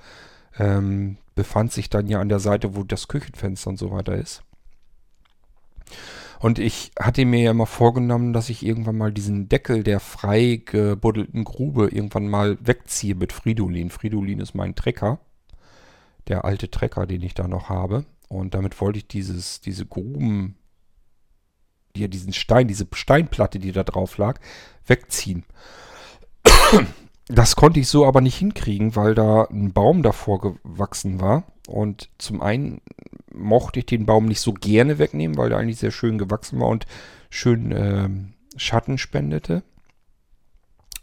[SPEAKER 1] Ähm, befand sich dann ja an der Seite, wo das Küchenfenster und so weiter ist. Und ich hatte mir ja immer vorgenommen, dass ich irgendwann mal diesen Deckel der frei gebuddelten Grube irgendwann mal wegziehe mit Fridolin. Fridolin ist mein Trecker. Der alte Trecker, den ich da noch habe. Und damit wollte ich dieses, diese Gruben, die, diesen Stein, diese Steinplatte, die da drauf lag, wegziehen. Das konnte ich so aber nicht hinkriegen, weil da ein Baum davor gewachsen war. Und zum einen mochte ich den Baum nicht so gerne wegnehmen, weil der eigentlich sehr schön gewachsen war und schön äh, Schatten spendete.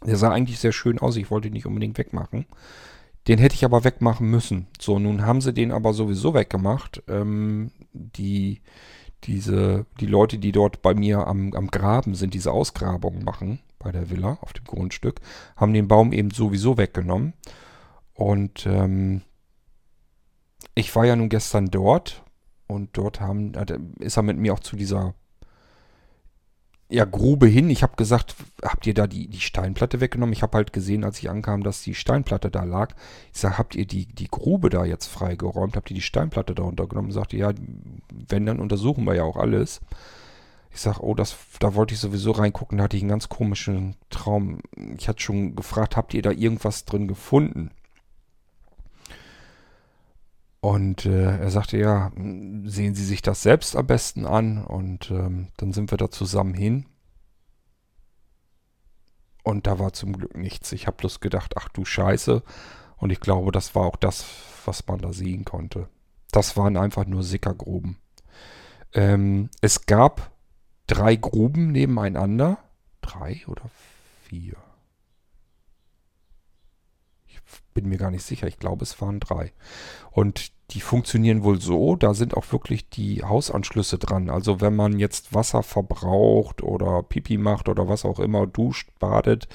[SPEAKER 1] Der sah eigentlich sehr schön aus. Ich wollte ihn nicht unbedingt wegmachen. Den hätte ich aber wegmachen müssen. So, nun haben sie den aber sowieso weggemacht. Ähm, die, diese, die Leute, die dort bei mir am, am Graben sind, diese Ausgrabungen machen bei der Villa auf dem Grundstück, haben den Baum eben sowieso weggenommen. Und ähm, ich war ja nun gestern dort und dort haben, ist er mit mir auch zu dieser ja, Grube hin. Ich habe gesagt, habt ihr da die, die Steinplatte weggenommen? Ich habe halt gesehen, als ich ankam, dass die Steinplatte da lag. Ich sage, habt ihr die, die Grube da jetzt freigeräumt? Habt ihr die Steinplatte da runtergenommen? Sagte, ja, wenn, dann untersuchen wir ja auch alles. Ich sage, oh, das, da wollte ich sowieso reingucken. Da hatte ich einen ganz komischen Traum. Ich hatte schon gefragt, habt ihr da irgendwas drin gefunden? Und äh, er sagte, ja, sehen Sie sich das selbst am besten an. Und ähm, dann sind wir da zusammen hin. Und da war zum Glück nichts. Ich habe bloß gedacht, ach du Scheiße. Und ich glaube, das war auch das, was man da sehen konnte. Das waren einfach nur Sickergruben. Ähm, es gab drei Gruben nebeneinander. Drei oder vier? Ich bin mir gar nicht sicher. Ich glaube, es waren drei. Und die funktionieren wohl so, da sind auch wirklich die Hausanschlüsse dran. Also wenn man jetzt Wasser verbraucht oder Pipi macht oder was auch immer, duscht, badet,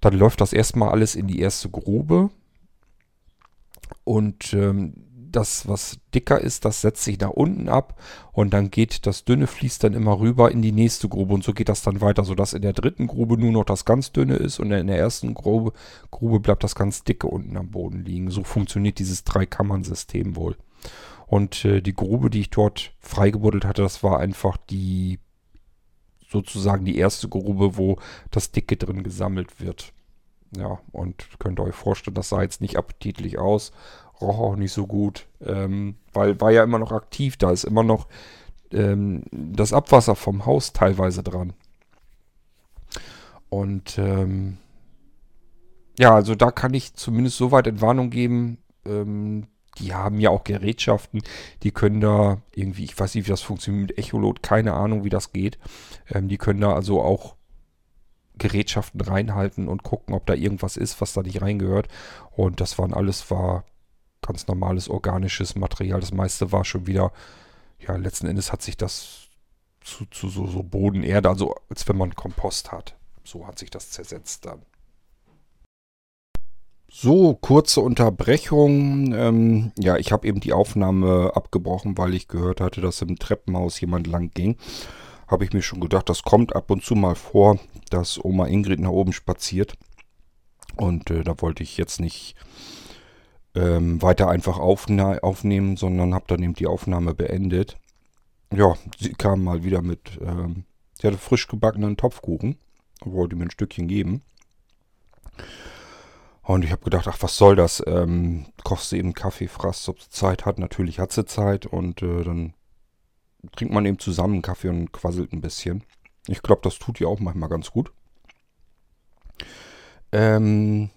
[SPEAKER 1] dann läuft das erstmal alles in die erste Grube. Und ähm, das, was dicker ist, das setzt sich nach unten ab und dann geht das dünne fließt dann immer rüber in die nächste Grube und so geht das dann weiter, sodass in der dritten Grube nur noch das ganz dünne ist und in der ersten Grube, Grube bleibt das ganz dicke unten am Boden liegen. So funktioniert dieses Dreikammern-System wohl. Und äh, die Grube, die ich dort freigebuddelt hatte, das war einfach die sozusagen die erste Grube, wo das Dicke drin gesammelt wird. Ja, und könnt ihr euch vorstellen, das sah jetzt nicht appetitlich aus roch auch nicht so gut, ähm, weil war ja immer noch aktiv, da ist immer noch ähm, das Abwasser vom Haus teilweise dran. Und ähm, ja, also da kann ich zumindest so weit Entwarnung geben. Ähm, die haben ja auch Gerätschaften, die können da irgendwie, ich weiß nicht, wie das funktioniert mit Echolot, keine Ahnung, wie das geht. Ähm, die können da also auch Gerätschaften reinhalten und gucken, ob da irgendwas ist, was da nicht reingehört. Und das waren alles, war ganz normales organisches Material. Das meiste war schon wieder, ja, letzten Endes hat sich das zu, zu so, so Bodenerde, also als wenn man Kompost hat. So hat sich das zersetzt dann. So, kurze Unterbrechung. Ähm, ja, ich habe eben die Aufnahme abgebrochen, weil ich gehört hatte, dass im Treppenhaus jemand lang ging. Habe ich mir schon gedacht, das kommt ab und zu mal vor, dass Oma Ingrid nach oben spaziert. Und äh, da wollte ich jetzt nicht ähm, weiter einfach aufnehmen, sondern habe dann eben die Aufnahme beendet. Ja, sie kam mal wieder mit, ähm, sie hatte frisch gebackenen Topfkuchen und wollte mir ein Stückchen geben. Und ich habe gedacht, ach, was soll das? Ähm, kochst du eben Kaffee, fraß, ob sie Zeit hat. Natürlich hat sie Zeit und äh, dann trinkt man eben zusammen Kaffee und quasselt ein bisschen. Ich glaube, das tut ihr auch manchmal ganz gut. Ähm,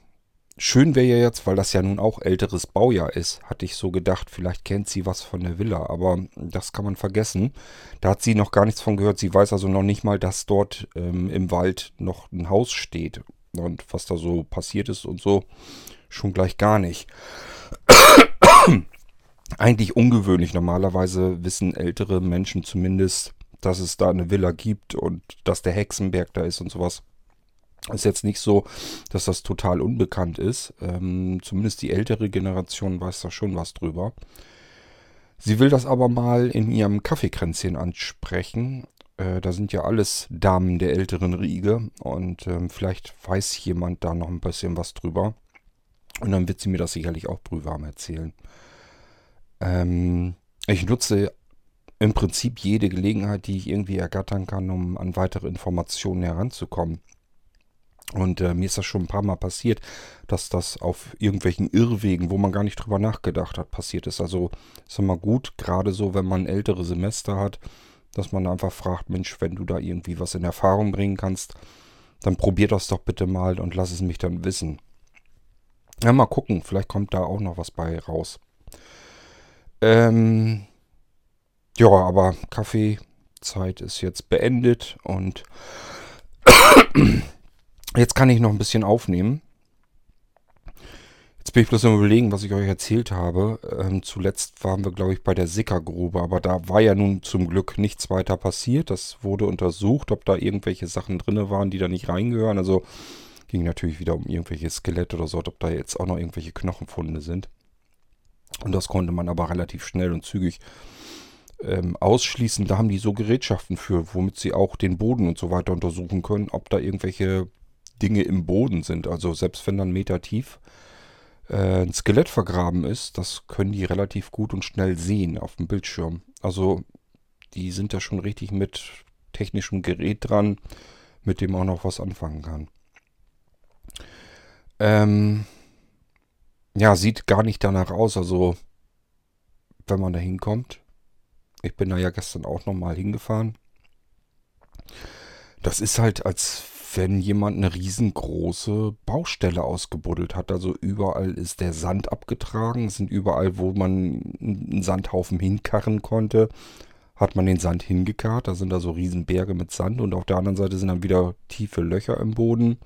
[SPEAKER 1] schön wäre ja jetzt, weil das ja nun auch älteres Baujahr ist, hatte ich so gedacht, vielleicht kennt sie was von der Villa, aber das kann man vergessen. Da hat sie noch gar nichts von gehört. Sie weiß also noch nicht mal, dass dort ähm, im Wald noch ein Haus steht und was da so passiert ist und so, schon gleich gar nicht. (coughs) Eigentlich ungewöhnlich. Normalerweise wissen ältere Menschen zumindest, dass es da eine Villa gibt und dass der Hexenberg da ist und sowas. Ist jetzt nicht so, dass das total unbekannt ist. Ähm, zumindest die ältere Generation weiß da schon was drüber. Sie will das aber mal in ihrem Kaffeekränzchen ansprechen. Äh, da sind ja alles Damen der älteren Riege und ähm, vielleicht weiß jemand da noch ein bisschen was drüber. Und dann wird sie mir das sicherlich auch brühwarm erzählen. Ähm, ich nutze im Prinzip jede Gelegenheit, die ich irgendwie ergattern kann, um an weitere Informationen heranzukommen. Und äh, mir ist das schon ein paar Mal passiert, dass das auf irgendwelchen Irrwegen, wo man gar nicht drüber nachgedacht hat, passiert ist. Also ist immer gut, gerade so, wenn man ältere Semester hat, dass man einfach fragt, Mensch, wenn du da irgendwie was in Erfahrung bringen kannst, dann probier das doch bitte mal und lass es mich dann wissen. Ja, mal gucken, vielleicht kommt da auch noch was bei raus. Ähm, ja, aber Kaffeezeit ist jetzt beendet und Jetzt kann ich noch ein bisschen aufnehmen. Jetzt bin ich bloß am überlegen, was ich euch erzählt habe. Ähm, zuletzt waren wir, glaube ich, bei der Sickergrube, aber da war ja nun zum Glück nichts weiter passiert. Das wurde untersucht, ob da irgendwelche Sachen drin waren, die da nicht reingehören. Also ging natürlich wieder um irgendwelche Skelette oder so, ob da jetzt auch noch irgendwelche Knochenfunde sind. Und das konnte man aber relativ schnell und zügig ähm, ausschließen. Da haben die so Gerätschaften für, womit sie auch den Boden und so weiter untersuchen können, ob da irgendwelche Dinge im Boden sind. Also selbst wenn dann Meter tief äh, ein Skelett vergraben ist, das können die relativ gut und schnell sehen auf dem Bildschirm. Also die sind da schon richtig mit technischem Gerät dran, mit dem auch noch was anfangen kann. Ähm, ja, sieht gar nicht danach aus. Also wenn man da hinkommt. Ich bin da ja gestern auch nochmal hingefahren. Das ist halt als wenn jemand eine riesengroße Baustelle ausgebuddelt hat. Also überall ist der Sand abgetragen, sind überall, wo man einen Sandhaufen hinkarren konnte, hat man den Sand hingekarrt. Da sind da so Riesenberge mit Sand und auf der anderen Seite sind dann wieder tiefe Löcher im Boden.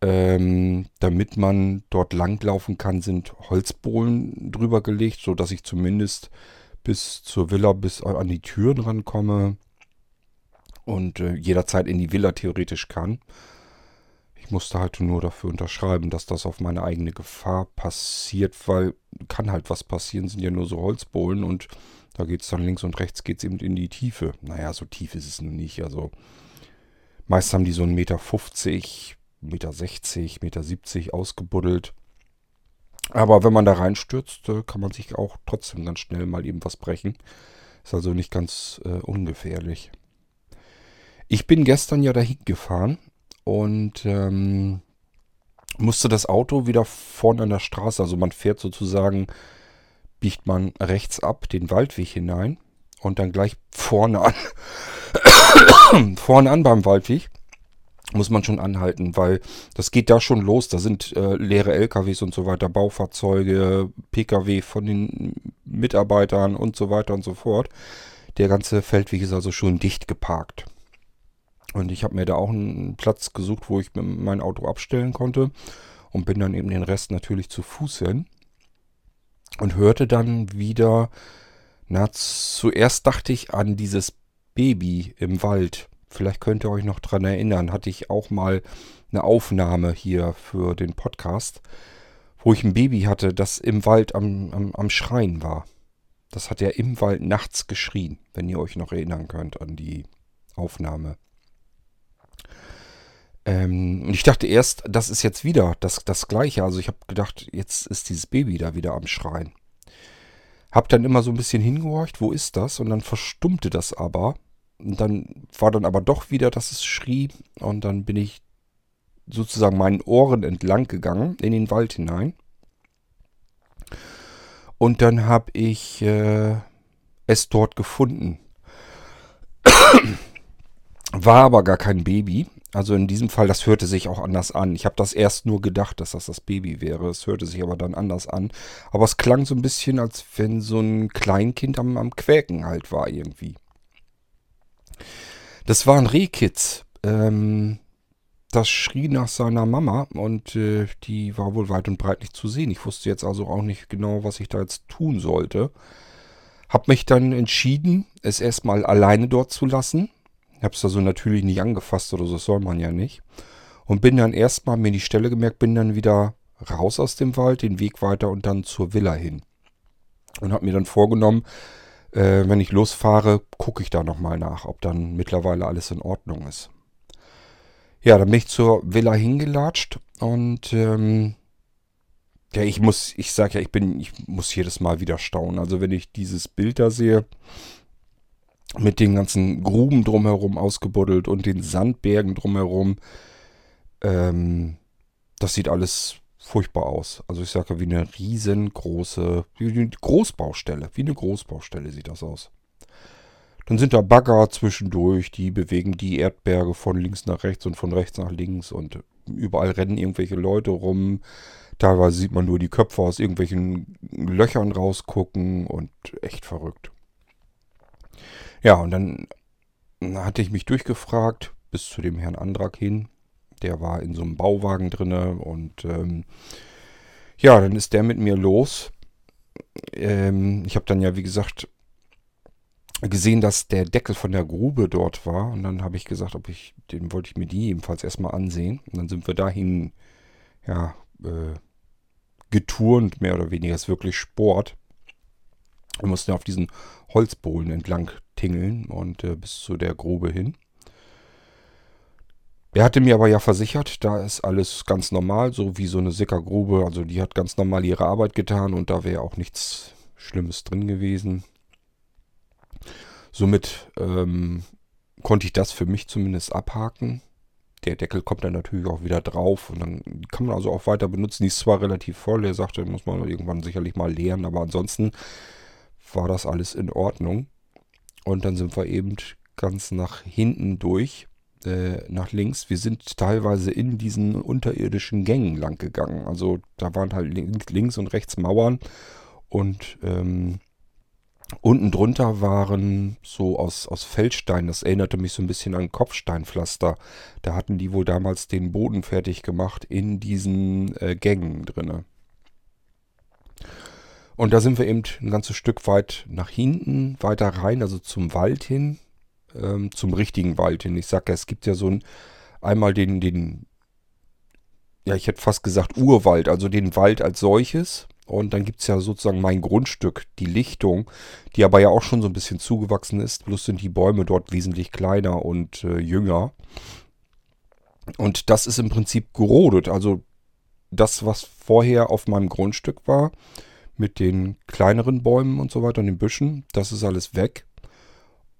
[SPEAKER 1] Ähm, damit man dort langlaufen kann, sind Holzbohlen drüber gelegt, sodass ich zumindest bis zur Villa, bis an die Türen rankomme und äh, jederzeit in die Villa theoretisch kann. Ich musste halt nur dafür unterschreiben, dass das auf meine eigene Gefahr passiert, weil kann halt was passieren, sind ja nur so Holzbohlen und da geht es dann links und rechts geht es eben in die Tiefe. Naja, so tief ist es nun nicht. Also meist haben die so 1,50 Meter, 1,60 Meter, 60, Meter 70 ausgebuddelt. Aber wenn man da reinstürzt, äh, kann man sich auch trotzdem ganz schnell mal eben was brechen. Ist also nicht ganz äh, ungefährlich. Ich bin gestern ja dahin gefahren und ähm, musste das Auto wieder vorne an der Straße, also man fährt sozusagen, biegt man rechts ab, den Waldweg hinein und dann gleich vorne an, (coughs) vorne an beim Waldweg muss man schon anhalten, weil das geht da schon los. Da sind äh, leere LKWs und so weiter, Baufahrzeuge, Pkw von den Mitarbeitern und so weiter und so fort. Der ganze Feldweg ist also schon dicht geparkt. Und ich habe mir da auch einen Platz gesucht, wo ich mein Auto abstellen konnte. Und bin dann eben den Rest natürlich zu Fuß hin. Und hörte dann wieder, na, zuerst dachte ich an dieses Baby im Wald. Vielleicht könnt ihr euch noch dran erinnern, hatte ich auch mal eine Aufnahme hier für den Podcast, wo ich ein Baby hatte, das im Wald am, am, am Schreien war. Das hat ja im Wald nachts geschrien, wenn ihr euch noch erinnern könnt an die Aufnahme. Ähm, und ich dachte erst, das ist jetzt wieder das, das Gleiche. Also ich habe gedacht, jetzt ist dieses Baby da wieder am Schreien. Hab dann immer so ein bisschen hingehorcht, wo ist das? Und dann verstummte das aber. Und dann war dann aber doch wieder, dass es schrie. Und dann bin ich sozusagen meinen Ohren entlang gegangen in den Wald hinein. Und dann habe ich äh, es dort gefunden. (coughs) War aber gar kein Baby, Also in diesem Fall, das hörte sich auch anders an. Ich habe das erst nur gedacht, dass das das Baby wäre. Es hörte sich aber dann anders an. Aber es klang so ein bisschen, als wenn so ein Kleinkind am, am Quäken halt war irgendwie. Das waren Rehkitz. Ähm, das schrie nach seiner Mama und äh, die war wohl weit und breit nicht zu sehen. Ich wusste jetzt also auch nicht genau, was ich da jetzt tun sollte. Hab mich dann entschieden, es erstmal alleine dort zu lassen. Hab's also natürlich nicht angefasst oder so, das soll man ja nicht. Und bin dann erstmal mir die Stelle gemerkt, bin dann wieder raus aus dem Wald, den Weg weiter und dann zur Villa hin. Und hab mir dann vorgenommen, äh, wenn ich losfahre, gucke ich da nochmal nach, ob dann mittlerweile alles in Ordnung ist. Ja, dann bin ich zur Villa hingelatscht und ähm, ja, ich muss, ich sag ja, ich bin, ich muss jedes Mal wieder staunen. Also wenn ich dieses Bild da sehe, mit den ganzen Gruben drumherum ausgebuddelt und den Sandbergen drumherum, ähm, das sieht alles furchtbar aus. Also ich sage wie eine riesengroße, wie eine Großbaustelle. Wie eine Großbaustelle sieht das aus. Dann sind da Bagger zwischendurch, die bewegen die Erdberge von links nach rechts und von rechts nach links und überall rennen irgendwelche Leute rum. Teilweise sieht man nur die Köpfe aus irgendwelchen Löchern rausgucken und echt verrückt. Ja, und dann hatte ich mich durchgefragt bis zu dem Herrn Andrak hin. Der war in so einem Bauwagen drinne und ähm, ja, dann ist der mit mir los. Ähm, ich habe dann ja, wie gesagt, gesehen, dass der Deckel von der Grube dort war. Und dann habe ich gesagt, ob ich, den wollte ich mir die ebenfalls erstmal ansehen. Und dann sind wir dahin, ja, äh, geturnt, mehr oder weniger. Es ist wirklich Sport. Wir mussten auf diesen Holzbohlen entlang tingeln und äh, bis zu der Grube hin. Er hatte mir aber ja versichert, da ist alles ganz normal, so wie so eine Sickergrube. Also die hat ganz normal ihre Arbeit getan und da wäre auch nichts Schlimmes drin gewesen. Somit ähm, konnte ich das für mich zumindest abhaken. Der Deckel kommt dann natürlich auch wieder drauf und dann kann man also auch weiter benutzen. Die ist zwar relativ voll, er sagte, muss man irgendwann sicherlich mal leeren, aber ansonsten war das alles in Ordnung. Und dann sind wir eben ganz nach hinten durch, äh, nach links. Wir sind teilweise in diesen unterirdischen Gängen lang gegangen. Also da waren halt links und rechts Mauern und ähm, Unten drunter waren so aus, aus Feldstein, das erinnerte mich so ein bisschen an Kopfsteinpflaster. Da hatten die wohl damals den Boden fertig gemacht in diesen äh, Gängen drinne. Und da sind wir eben ein ganzes Stück weit nach hinten, weiter rein, also zum Wald hin, ähm, zum richtigen Wald hin. Ich sag ja, es gibt ja so ein, einmal den, den, ja, ich hätte fast gesagt Urwald, also den Wald als solches. Und dann gibt es ja sozusagen mein Grundstück, die Lichtung, die aber ja auch schon so ein bisschen zugewachsen ist. Bloß sind die Bäume dort wesentlich kleiner und äh, jünger. Und das ist im Prinzip gerodet. Also das, was vorher auf meinem Grundstück war, mit den kleineren Bäumen und so weiter und den Büschen, das ist alles weg.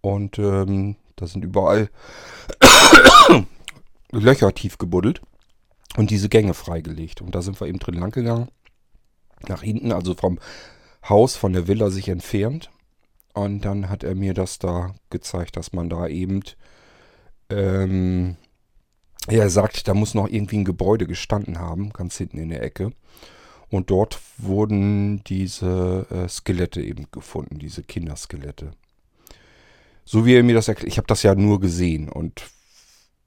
[SPEAKER 1] Und ähm, da sind überall (coughs) Löcher tief gebuddelt und diese Gänge freigelegt. Und da sind wir eben drin lang gegangen nach hinten, also vom Haus, von der Villa sich entfernt. Und dann hat er mir das da gezeigt, dass man da eben, ähm, er sagt, da muss noch irgendwie ein Gebäude gestanden haben, ganz hinten in der Ecke. Und dort wurden diese äh, Skelette eben gefunden, diese Kinderskelette. So wie er mir das erklärt, ich habe das ja nur gesehen und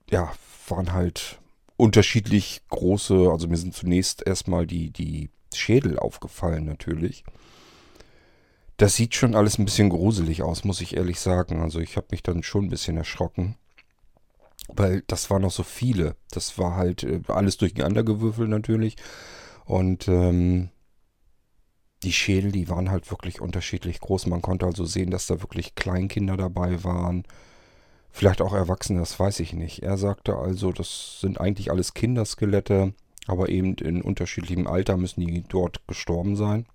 [SPEAKER 1] ja, waren halt unterschiedlich große, also mir sind zunächst erstmal die, die Schädel aufgefallen natürlich. Das sieht schon alles ein bisschen gruselig aus, muss ich ehrlich sagen. Also ich habe mich dann schon ein bisschen erschrocken. Weil das waren noch so viele. Das war halt äh, alles durcheinander gewürfelt natürlich. Und ähm, die Schädel, die waren halt wirklich unterschiedlich groß. Man konnte also sehen, dass da wirklich Kleinkinder dabei waren. Vielleicht auch Erwachsene, das weiß ich nicht. Er sagte also, das sind eigentlich alles Kinderskelette. Aber eben in unterschiedlichem Alter müssen die dort gestorben sein.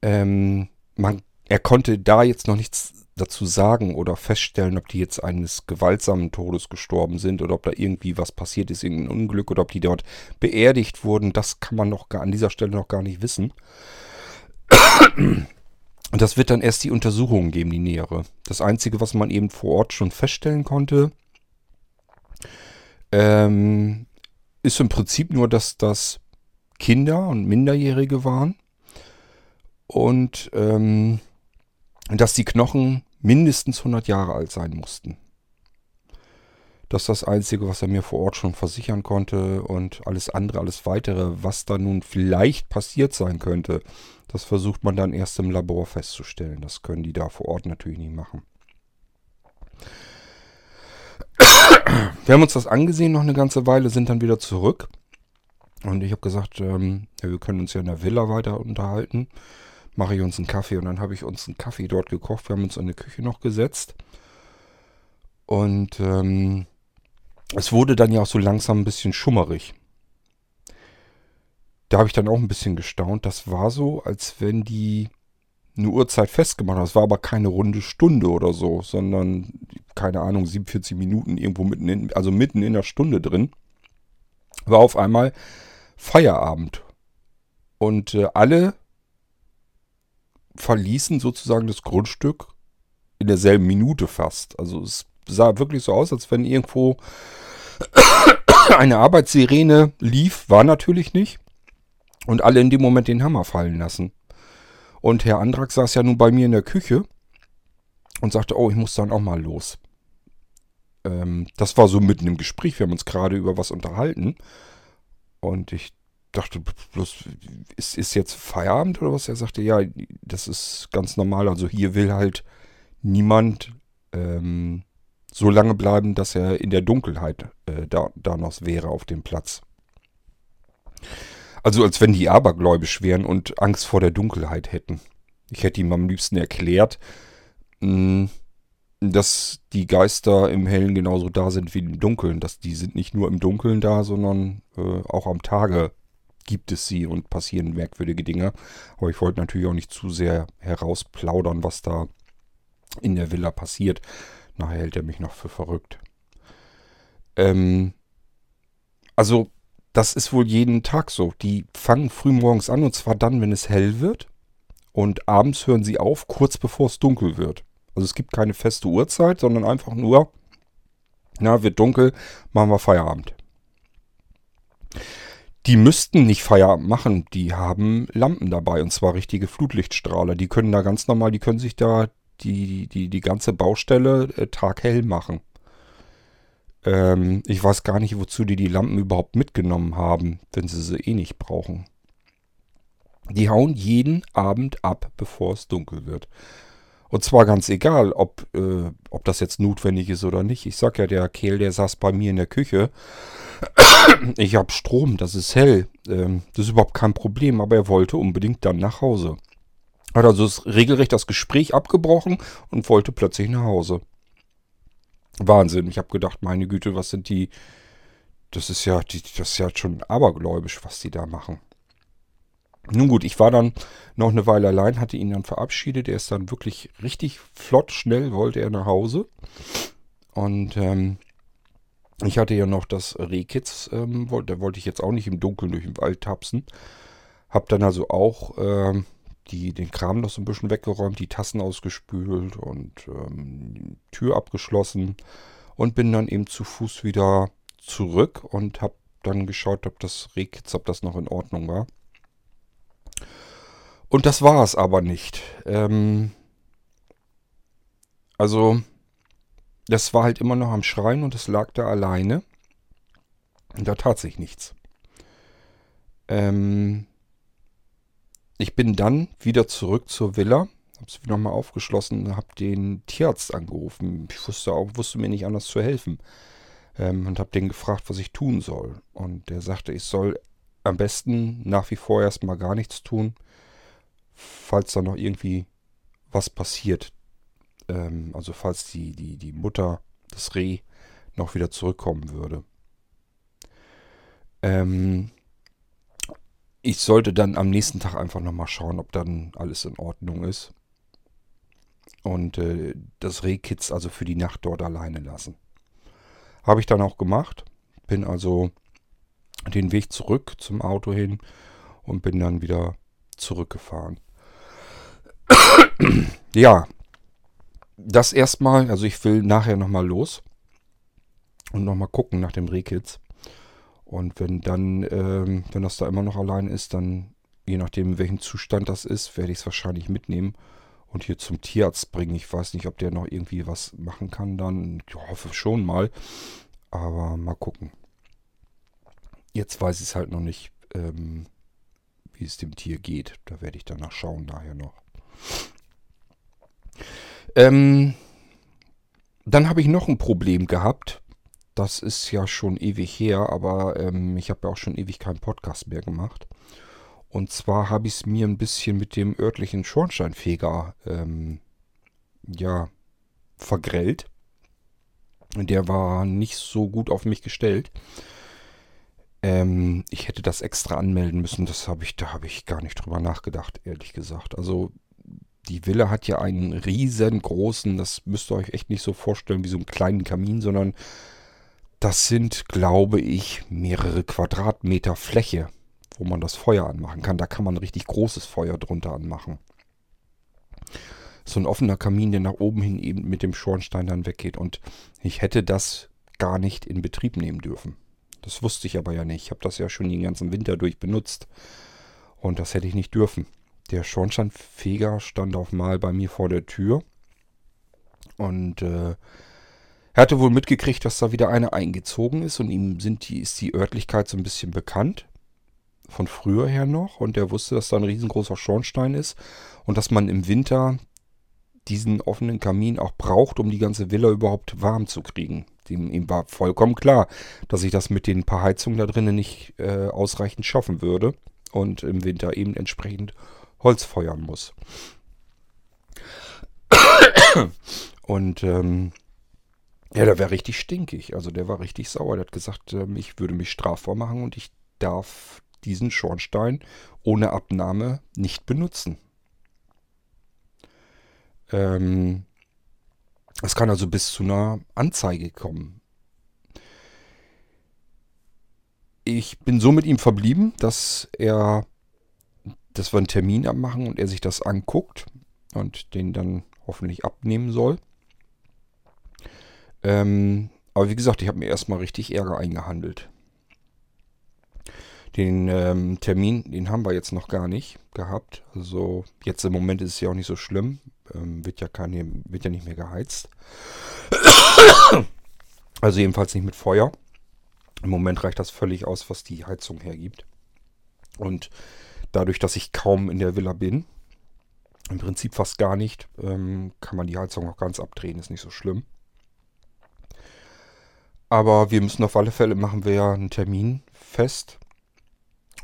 [SPEAKER 1] Ähm, man, er konnte da jetzt noch nichts dazu sagen oder feststellen, ob die jetzt eines gewaltsamen Todes gestorben sind oder ob da irgendwie was passiert ist, irgendein Unglück oder ob die dort beerdigt wurden. Das kann man noch an dieser Stelle noch gar nicht wissen. Und das wird dann erst die Untersuchungen geben, die nähere. Das Einzige, was man eben vor Ort schon feststellen konnte, Ähm, ist im Prinzip nur, dass das Kinder und Minderjährige waren und ähm, dass die Knochen mindestens 100 Jahre alt sein mussten. Das ist das Einzige, was er mir vor Ort schon versichern konnte und alles andere, alles weitere, was da nun vielleicht passiert sein könnte, das versucht man dann erst im Labor festzustellen. Das können die da vor Ort natürlich nicht machen. Wir haben uns das angesehen noch eine ganze Weile, sind dann wieder zurück. Und ich habe gesagt, ähm, ja, wir können uns ja in der Villa weiter unterhalten. Mache ich uns einen Kaffee und dann habe ich uns einen Kaffee dort gekocht. Wir haben uns in die Küche noch gesetzt. Und ähm, es wurde dann ja auch so langsam ein bisschen schummerig. Da habe ich dann auch ein bisschen gestaunt. Das war so, als wenn die eine Uhrzeit festgemacht haben. Es war aber keine runde Stunde oder so, sondern, keine Ahnung, 47 Minuten irgendwo mitten in, also mitten in der Stunde drin. War auf einmal Feierabend. Und äh, alle verließen sozusagen das Grundstück in derselben Minute fast. Also es sah wirklich so aus, als wenn irgendwo (coughs) eine Arbeitssirene lief, war natürlich nicht. Und alle in dem Moment den Hammer fallen lassen. Und Herr Andrak saß ja nun bei mir in der Küche und sagte, oh, ich muss dann auch mal los. Ähm, das war so mitten im Gespräch. Wir haben uns gerade über was unterhalten. Und ich dachte bloß, ist, ist jetzt Feierabend oder was? Er sagte, ja, das ist ganz normal. Also hier will halt niemand ähm, so lange bleiben, dass er in der Dunkelheit äh, da, noch wäre auf dem Platz. Also als wenn die abergläubisch wären und Angst vor der Dunkelheit hätten. Ich hätte ihm am liebsten erklärt, hm, dass die Geister im Hellen genauso da sind wie im Dunkeln. Dass die sind nicht nur im Dunkeln da, sondern äh, auch am Tage gibt es sie und passieren merkwürdige Dinge. Aber ich wollte natürlich auch nicht zu sehr herausplaudern, was da in der Villa passiert. Nachher hält er mich noch für verrückt. Ähm, also, das ist wohl jeden Tag so. Die fangen frühmorgens an und zwar dann, wenn es hell wird. Und abends hören sie auf, kurz bevor es dunkel wird. Also es gibt keine feste Uhrzeit, sondern einfach nur, na, wird dunkel, machen wir Feierabend. Die müssten nicht Feierabend machen, die haben Lampen dabei und zwar richtige Flutlichtstrahler. Die können da ganz normal, die können sich da die, die, die ganze Baustelle äh, taghell machen. Ähm, ich weiß gar nicht, wozu die die Lampen überhaupt mitgenommen haben, wenn sie sie eh nicht brauchen. Die hauen jeden Abend ab, bevor es dunkel wird. Und zwar ganz egal, ob, äh, ob das jetzt notwendig ist oder nicht. Ich sag ja, der Kehl, der saß bei mir in der Küche. Ich habe Strom, das ist hell. Ähm, das ist überhaupt kein Problem, aber er wollte unbedingt dann nach Hause. Hat also regelrecht das Gespräch abgebrochen und wollte plötzlich nach Hause. Wahnsinn. Ich habe gedacht, meine Güte, was sind die. Das ist ja, die, das ist ja schon abergläubisch, was die da machen. Nun gut, ich war dann noch eine Weile allein, hatte ihn dann verabschiedet. Er ist dann wirklich richtig flott, schnell wollte er nach Hause. Und ähm, ich hatte ja noch das Rehkitz, ähm, da wollte ich jetzt auch nicht im Dunkeln durch den Wald tapsen. Hab dann also auch ähm, die, den Kram noch so ein bisschen weggeräumt, die Tassen ausgespült und ähm, Tür abgeschlossen und bin dann eben zu Fuß wieder zurück und habe dann geschaut, ob das Rehkitz, ob das noch in Ordnung war. Und das war es aber nicht. Ähm, also, das war halt immer noch am Schreien und es lag da alleine. Und da tat sich nichts. Ähm, ich bin dann wieder zurück zur Villa, habe es nochmal aufgeschlossen, habe den Tierarzt angerufen. Ich wusste auch, wusste mir nicht anders zu helfen. Ähm, und habe den gefragt, was ich tun soll. Und der sagte, ich soll am besten nach wie vor erstmal gar nichts tun, falls da noch irgendwie was passiert. Ähm, also falls die, die, die Mutter, das Reh, noch wieder zurückkommen würde. Ähm, ich sollte dann am nächsten Tag einfach nochmal schauen, ob dann alles in Ordnung ist. Und äh, das Rehkitz also für die Nacht dort alleine lassen. Habe ich dann auch gemacht. Bin also den Weg zurück zum Auto hin und bin dann wieder zurückgefahren. (coughs) ja, das erstmal, also ich will nachher nochmal los und nochmal gucken nach dem Rehkitz. Und wenn dann, ähm, wenn das da immer noch allein ist, dann, je nachdem in welchem Zustand das ist, werde ich es wahrscheinlich mitnehmen und hier zum Tierarzt bringen. Ich weiß nicht, ob der noch irgendwie was machen kann dann. Ich hoffe schon mal. Aber mal gucken. Jetzt weiß ich es halt noch nicht, ähm, wie es dem Tier geht. Da werde ich danach schauen, nachher noch. Ähm, dann habe ich noch ein Problem gehabt. Das ist ja schon ewig her, aber ähm, ich habe ja auch schon ewig keinen Podcast mehr gemacht. Und zwar habe ich es mir ein bisschen mit dem örtlichen Schornsteinfeger ähm, ja, vergrellt. Der war nicht so gut auf mich gestellt. Ähm, ich hätte das extra anmelden müssen. Das habe ich, da habe ich gar nicht drüber nachgedacht, ehrlich gesagt. Also die Villa hat ja einen riesengroßen, das müsst ihr euch echt nicht so vorstellen wie so einen kleinen Kamin, sondern das sind, glaube ich, mehrere Quadratmeter Fläche wo man das Feuer anmachen kann. Da kann man ein richtig großes Feuer drunter anmachen. So ein offener Kamin, der nach oben hin eben mit dem Schornstein dann weggeht. Und ich hätte das gar nicht in Betrieb nehmen dürfen. Das wusste ich aber ja nicht. Ich habe das ja schon den ganzen Winter durch benutzt. Und das hätte ich nicht dürfen. Der Schornsteinfeger stand auf mal bei mir vor der Tür. Und äh, er hatte wohl mitgekriegt, dass da wieder eine eingezogen ist. Und ihm sind die, ist die Örtlichkeit so ein bisschen bekannt von früher her noch und der wusste, dass da ein riesengroßer Schornstein ist und dass man im Winter diesen offenen Kamin auch braucht, um die ganze Villa überhaupt warm zu kriegen. Dem, ihm war vollkommen klar, dass ich das mit den paar Heizungen da drinnen nicht äh, ausreichend schaffen würde und im Winter eben entsprechend Holz feuern muss. Und ähm, ja, der war richtig stinkig. Also der war richtig sauer. Der hat gesagt, ähm, ich würde mich strafbar machen und ich darf diesen Schornstein ohne Abnahme nicht benutzen. Ähm, es kann also bis zu einer Anzeige kommen. Ich bin so mit ihm verblieben, dass er, dass wir einen Termin abmachen und er sich das anguckt und den dann hoffentlich abnehmen soll. Ähm, aber wie gesagt, ich habe mir erstmal richtig Ärger eingehandelt. Den ähm, Termin, den haben wir jetzt noch gar nicht gehabt. Also jetzt im Moment ist es ja auch nicht so schlimm. Ähm, wird, ja keine, wird ja nicht mehr geheizt. Also jedenfalls nicht mit Feuer. Im Moment reicht das völlig aus, was die Heizung hergibt. Und dadurch, dass ich kaum in der Villa bin, im Prinzip fast gar nicht, ähm, kann man die Heizung auch ganz abdrehen, ist nicht so schlimm. Aber wir müssen auf alle Fälle, machen wir ja einen Termin fest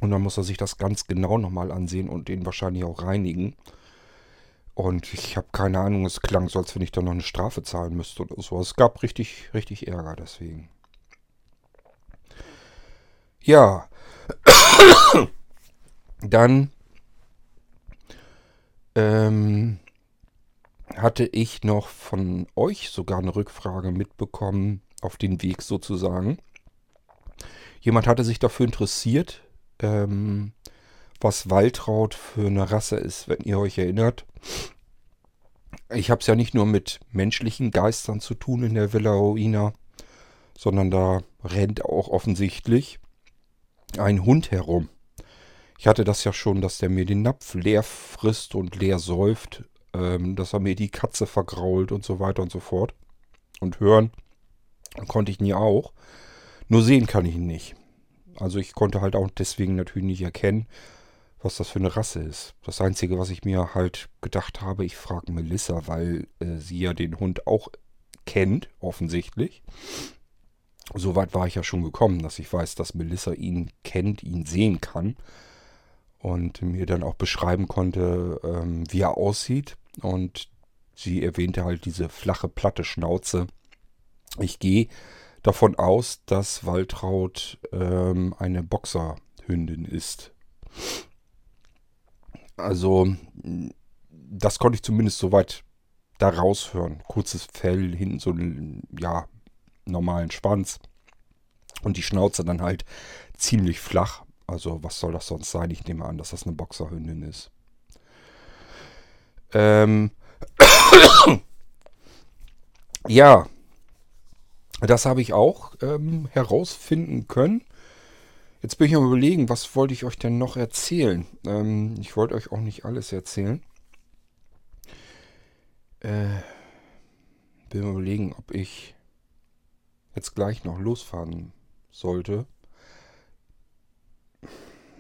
[SPEAKER 1] und dann muss er sich das ganz genau nochmal ansehen und den wahrscheinlich auch reinigen. Und ich habe keine Ahnung, es klang so, als wenn ich da noch eine Strafe zahlen müsste oder so. Es gab richtig, richtig Ärger deswegen. Ja. Dann ähm, hatte ich noch von euch sogar eine Rückfrage mitbekommen, auf den Weg sozusagen. Jemand hatte sich dafür interessiert, ähm, was Waltraud für eine Rasse ist, wenn ihr euch erinnert. Ich habe es ja nicht nur mit menschlichen Geistern zu tun in der Villa Ruina, sondern da rennt auch offensichtlich ein Hund herum. Ich hatte das ja schon, dass der mir den Napf leer frisst und leer säuft, ähm, dass er mir die Katze vergrault und so weiter und so fort. Und hören konnte ich nie auch. Nur sehen kann ich ihn nicht. Also ich konnte halt auch deswegen natürlich nicht erkennen, was das für eine Rasse ist. Das Einzige, was ich mir halt gedacht habe, ich frage Melissa, weil äh, sie ja den Hund auch kennt, offensichtlich. Soweit war ich ja schon gekommen, dass ich weiß, dass Melissa ihn kennt, ihn sehen kann. Und mir dann auch beschreiben konnte, ähm, wie er aussieht. Und sie erwähnte halt diese flache, platte Schnauze. Ich gehe davon aus, dass Waltraud ähm, eine Boxerhündin ist. Also, das konnte ich zumindest soweit da raushören. Kurzes Fell, hinten so einen, ja, normalen Schwanz. Und die Schnauze dann halt ziemlich flach. Also, was soll das sonst sein? Ich nehme an, dass das eine Boxerhündin ist. Ähm. (coughs) ja, Das habe ich auch ähm, herausfinden können. Jetzt bin ich am überlegen, was wollte ich euch denn noch erzählen? Ähm, ich wollte euch auch nicht alles erzählen. Äh, bin überlegen, ob ich jetzt gleich noch losfahren sollte.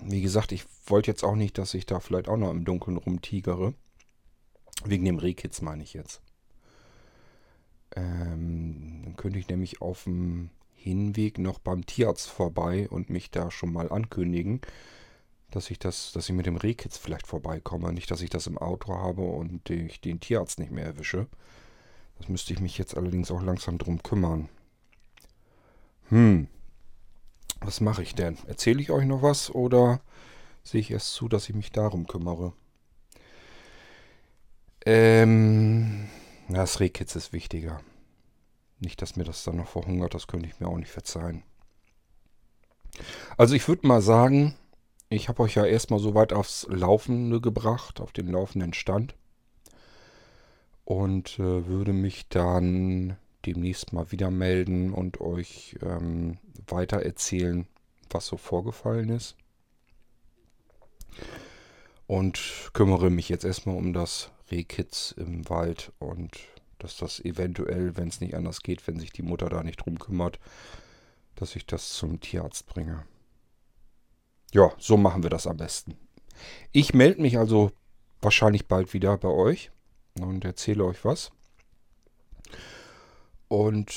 [SPEAKER 1] Wie gesagt, ich wollte jetzt auch nicht, dass ich da vielleicht auch noch im Dunkeln rumtigere. Wegen dem Rehkitz meine ich jetzt. Ähm, dann könnte ich nämlich auf dem Hinweg noch beim Tierarzt vorbei und mich da schon mal ankündigen, dass ich das, dass ich mit dem Rehkitz vielleicht vorbeikomme. Nicht, dass ich das im Auto habe und ich den Tierarzt nicht mehr erwische. Das müsste ich mich jetzt allerdings auch langsam drum kümmern. Hm. Was mache ich denn? Erzähle ich euch noch was oder sehe ich erst zu, dass ich mich darum kümmere? Ähm, das Rehkitz ist wichtiger. Nicht, dass mir das dann noch verhungert, das könnte ich mir auch nicht verzeihen. Also ich würde mal sagen, ich habe euch ja erstmal so weit aufs Laufende gebracht, auf den laufenden Stand. Und äh, würde mich dann demnächst mal wieder melden und euch ähm, weiter erzählen, was so vorgefallen ist. Und kümmere mich jetzt erstmal um das Rehkitz im Wald und dass das eventuell, wenn es nicht anders geht, wenn sich die Mutter da nicht drum kümmert, dass ich das zum Tierarzt bringe. Ja, so machen wir das am besten. Ich melde mich also wahrscheinlich bald wieder bei euch und erzähle euch was. Und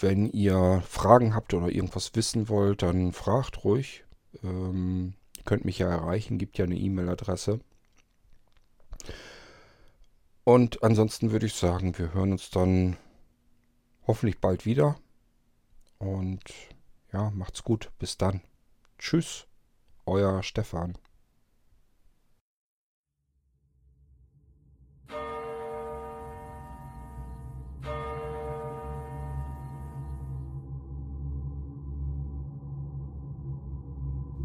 [SPEAKER 1] wenn ihr Fragen habt oder irgendwas wissen wollt, dann fragt ruhig. Ähm, ihr könnt mich ja erreichen, gibt ja eine E-Mail-Adresse. Und ansonsten würde ich sagen, wir hören uns dann hoffentlich bald wieder. Und ja, macht's gut. Bis dann. Tschüss, euer Stefan.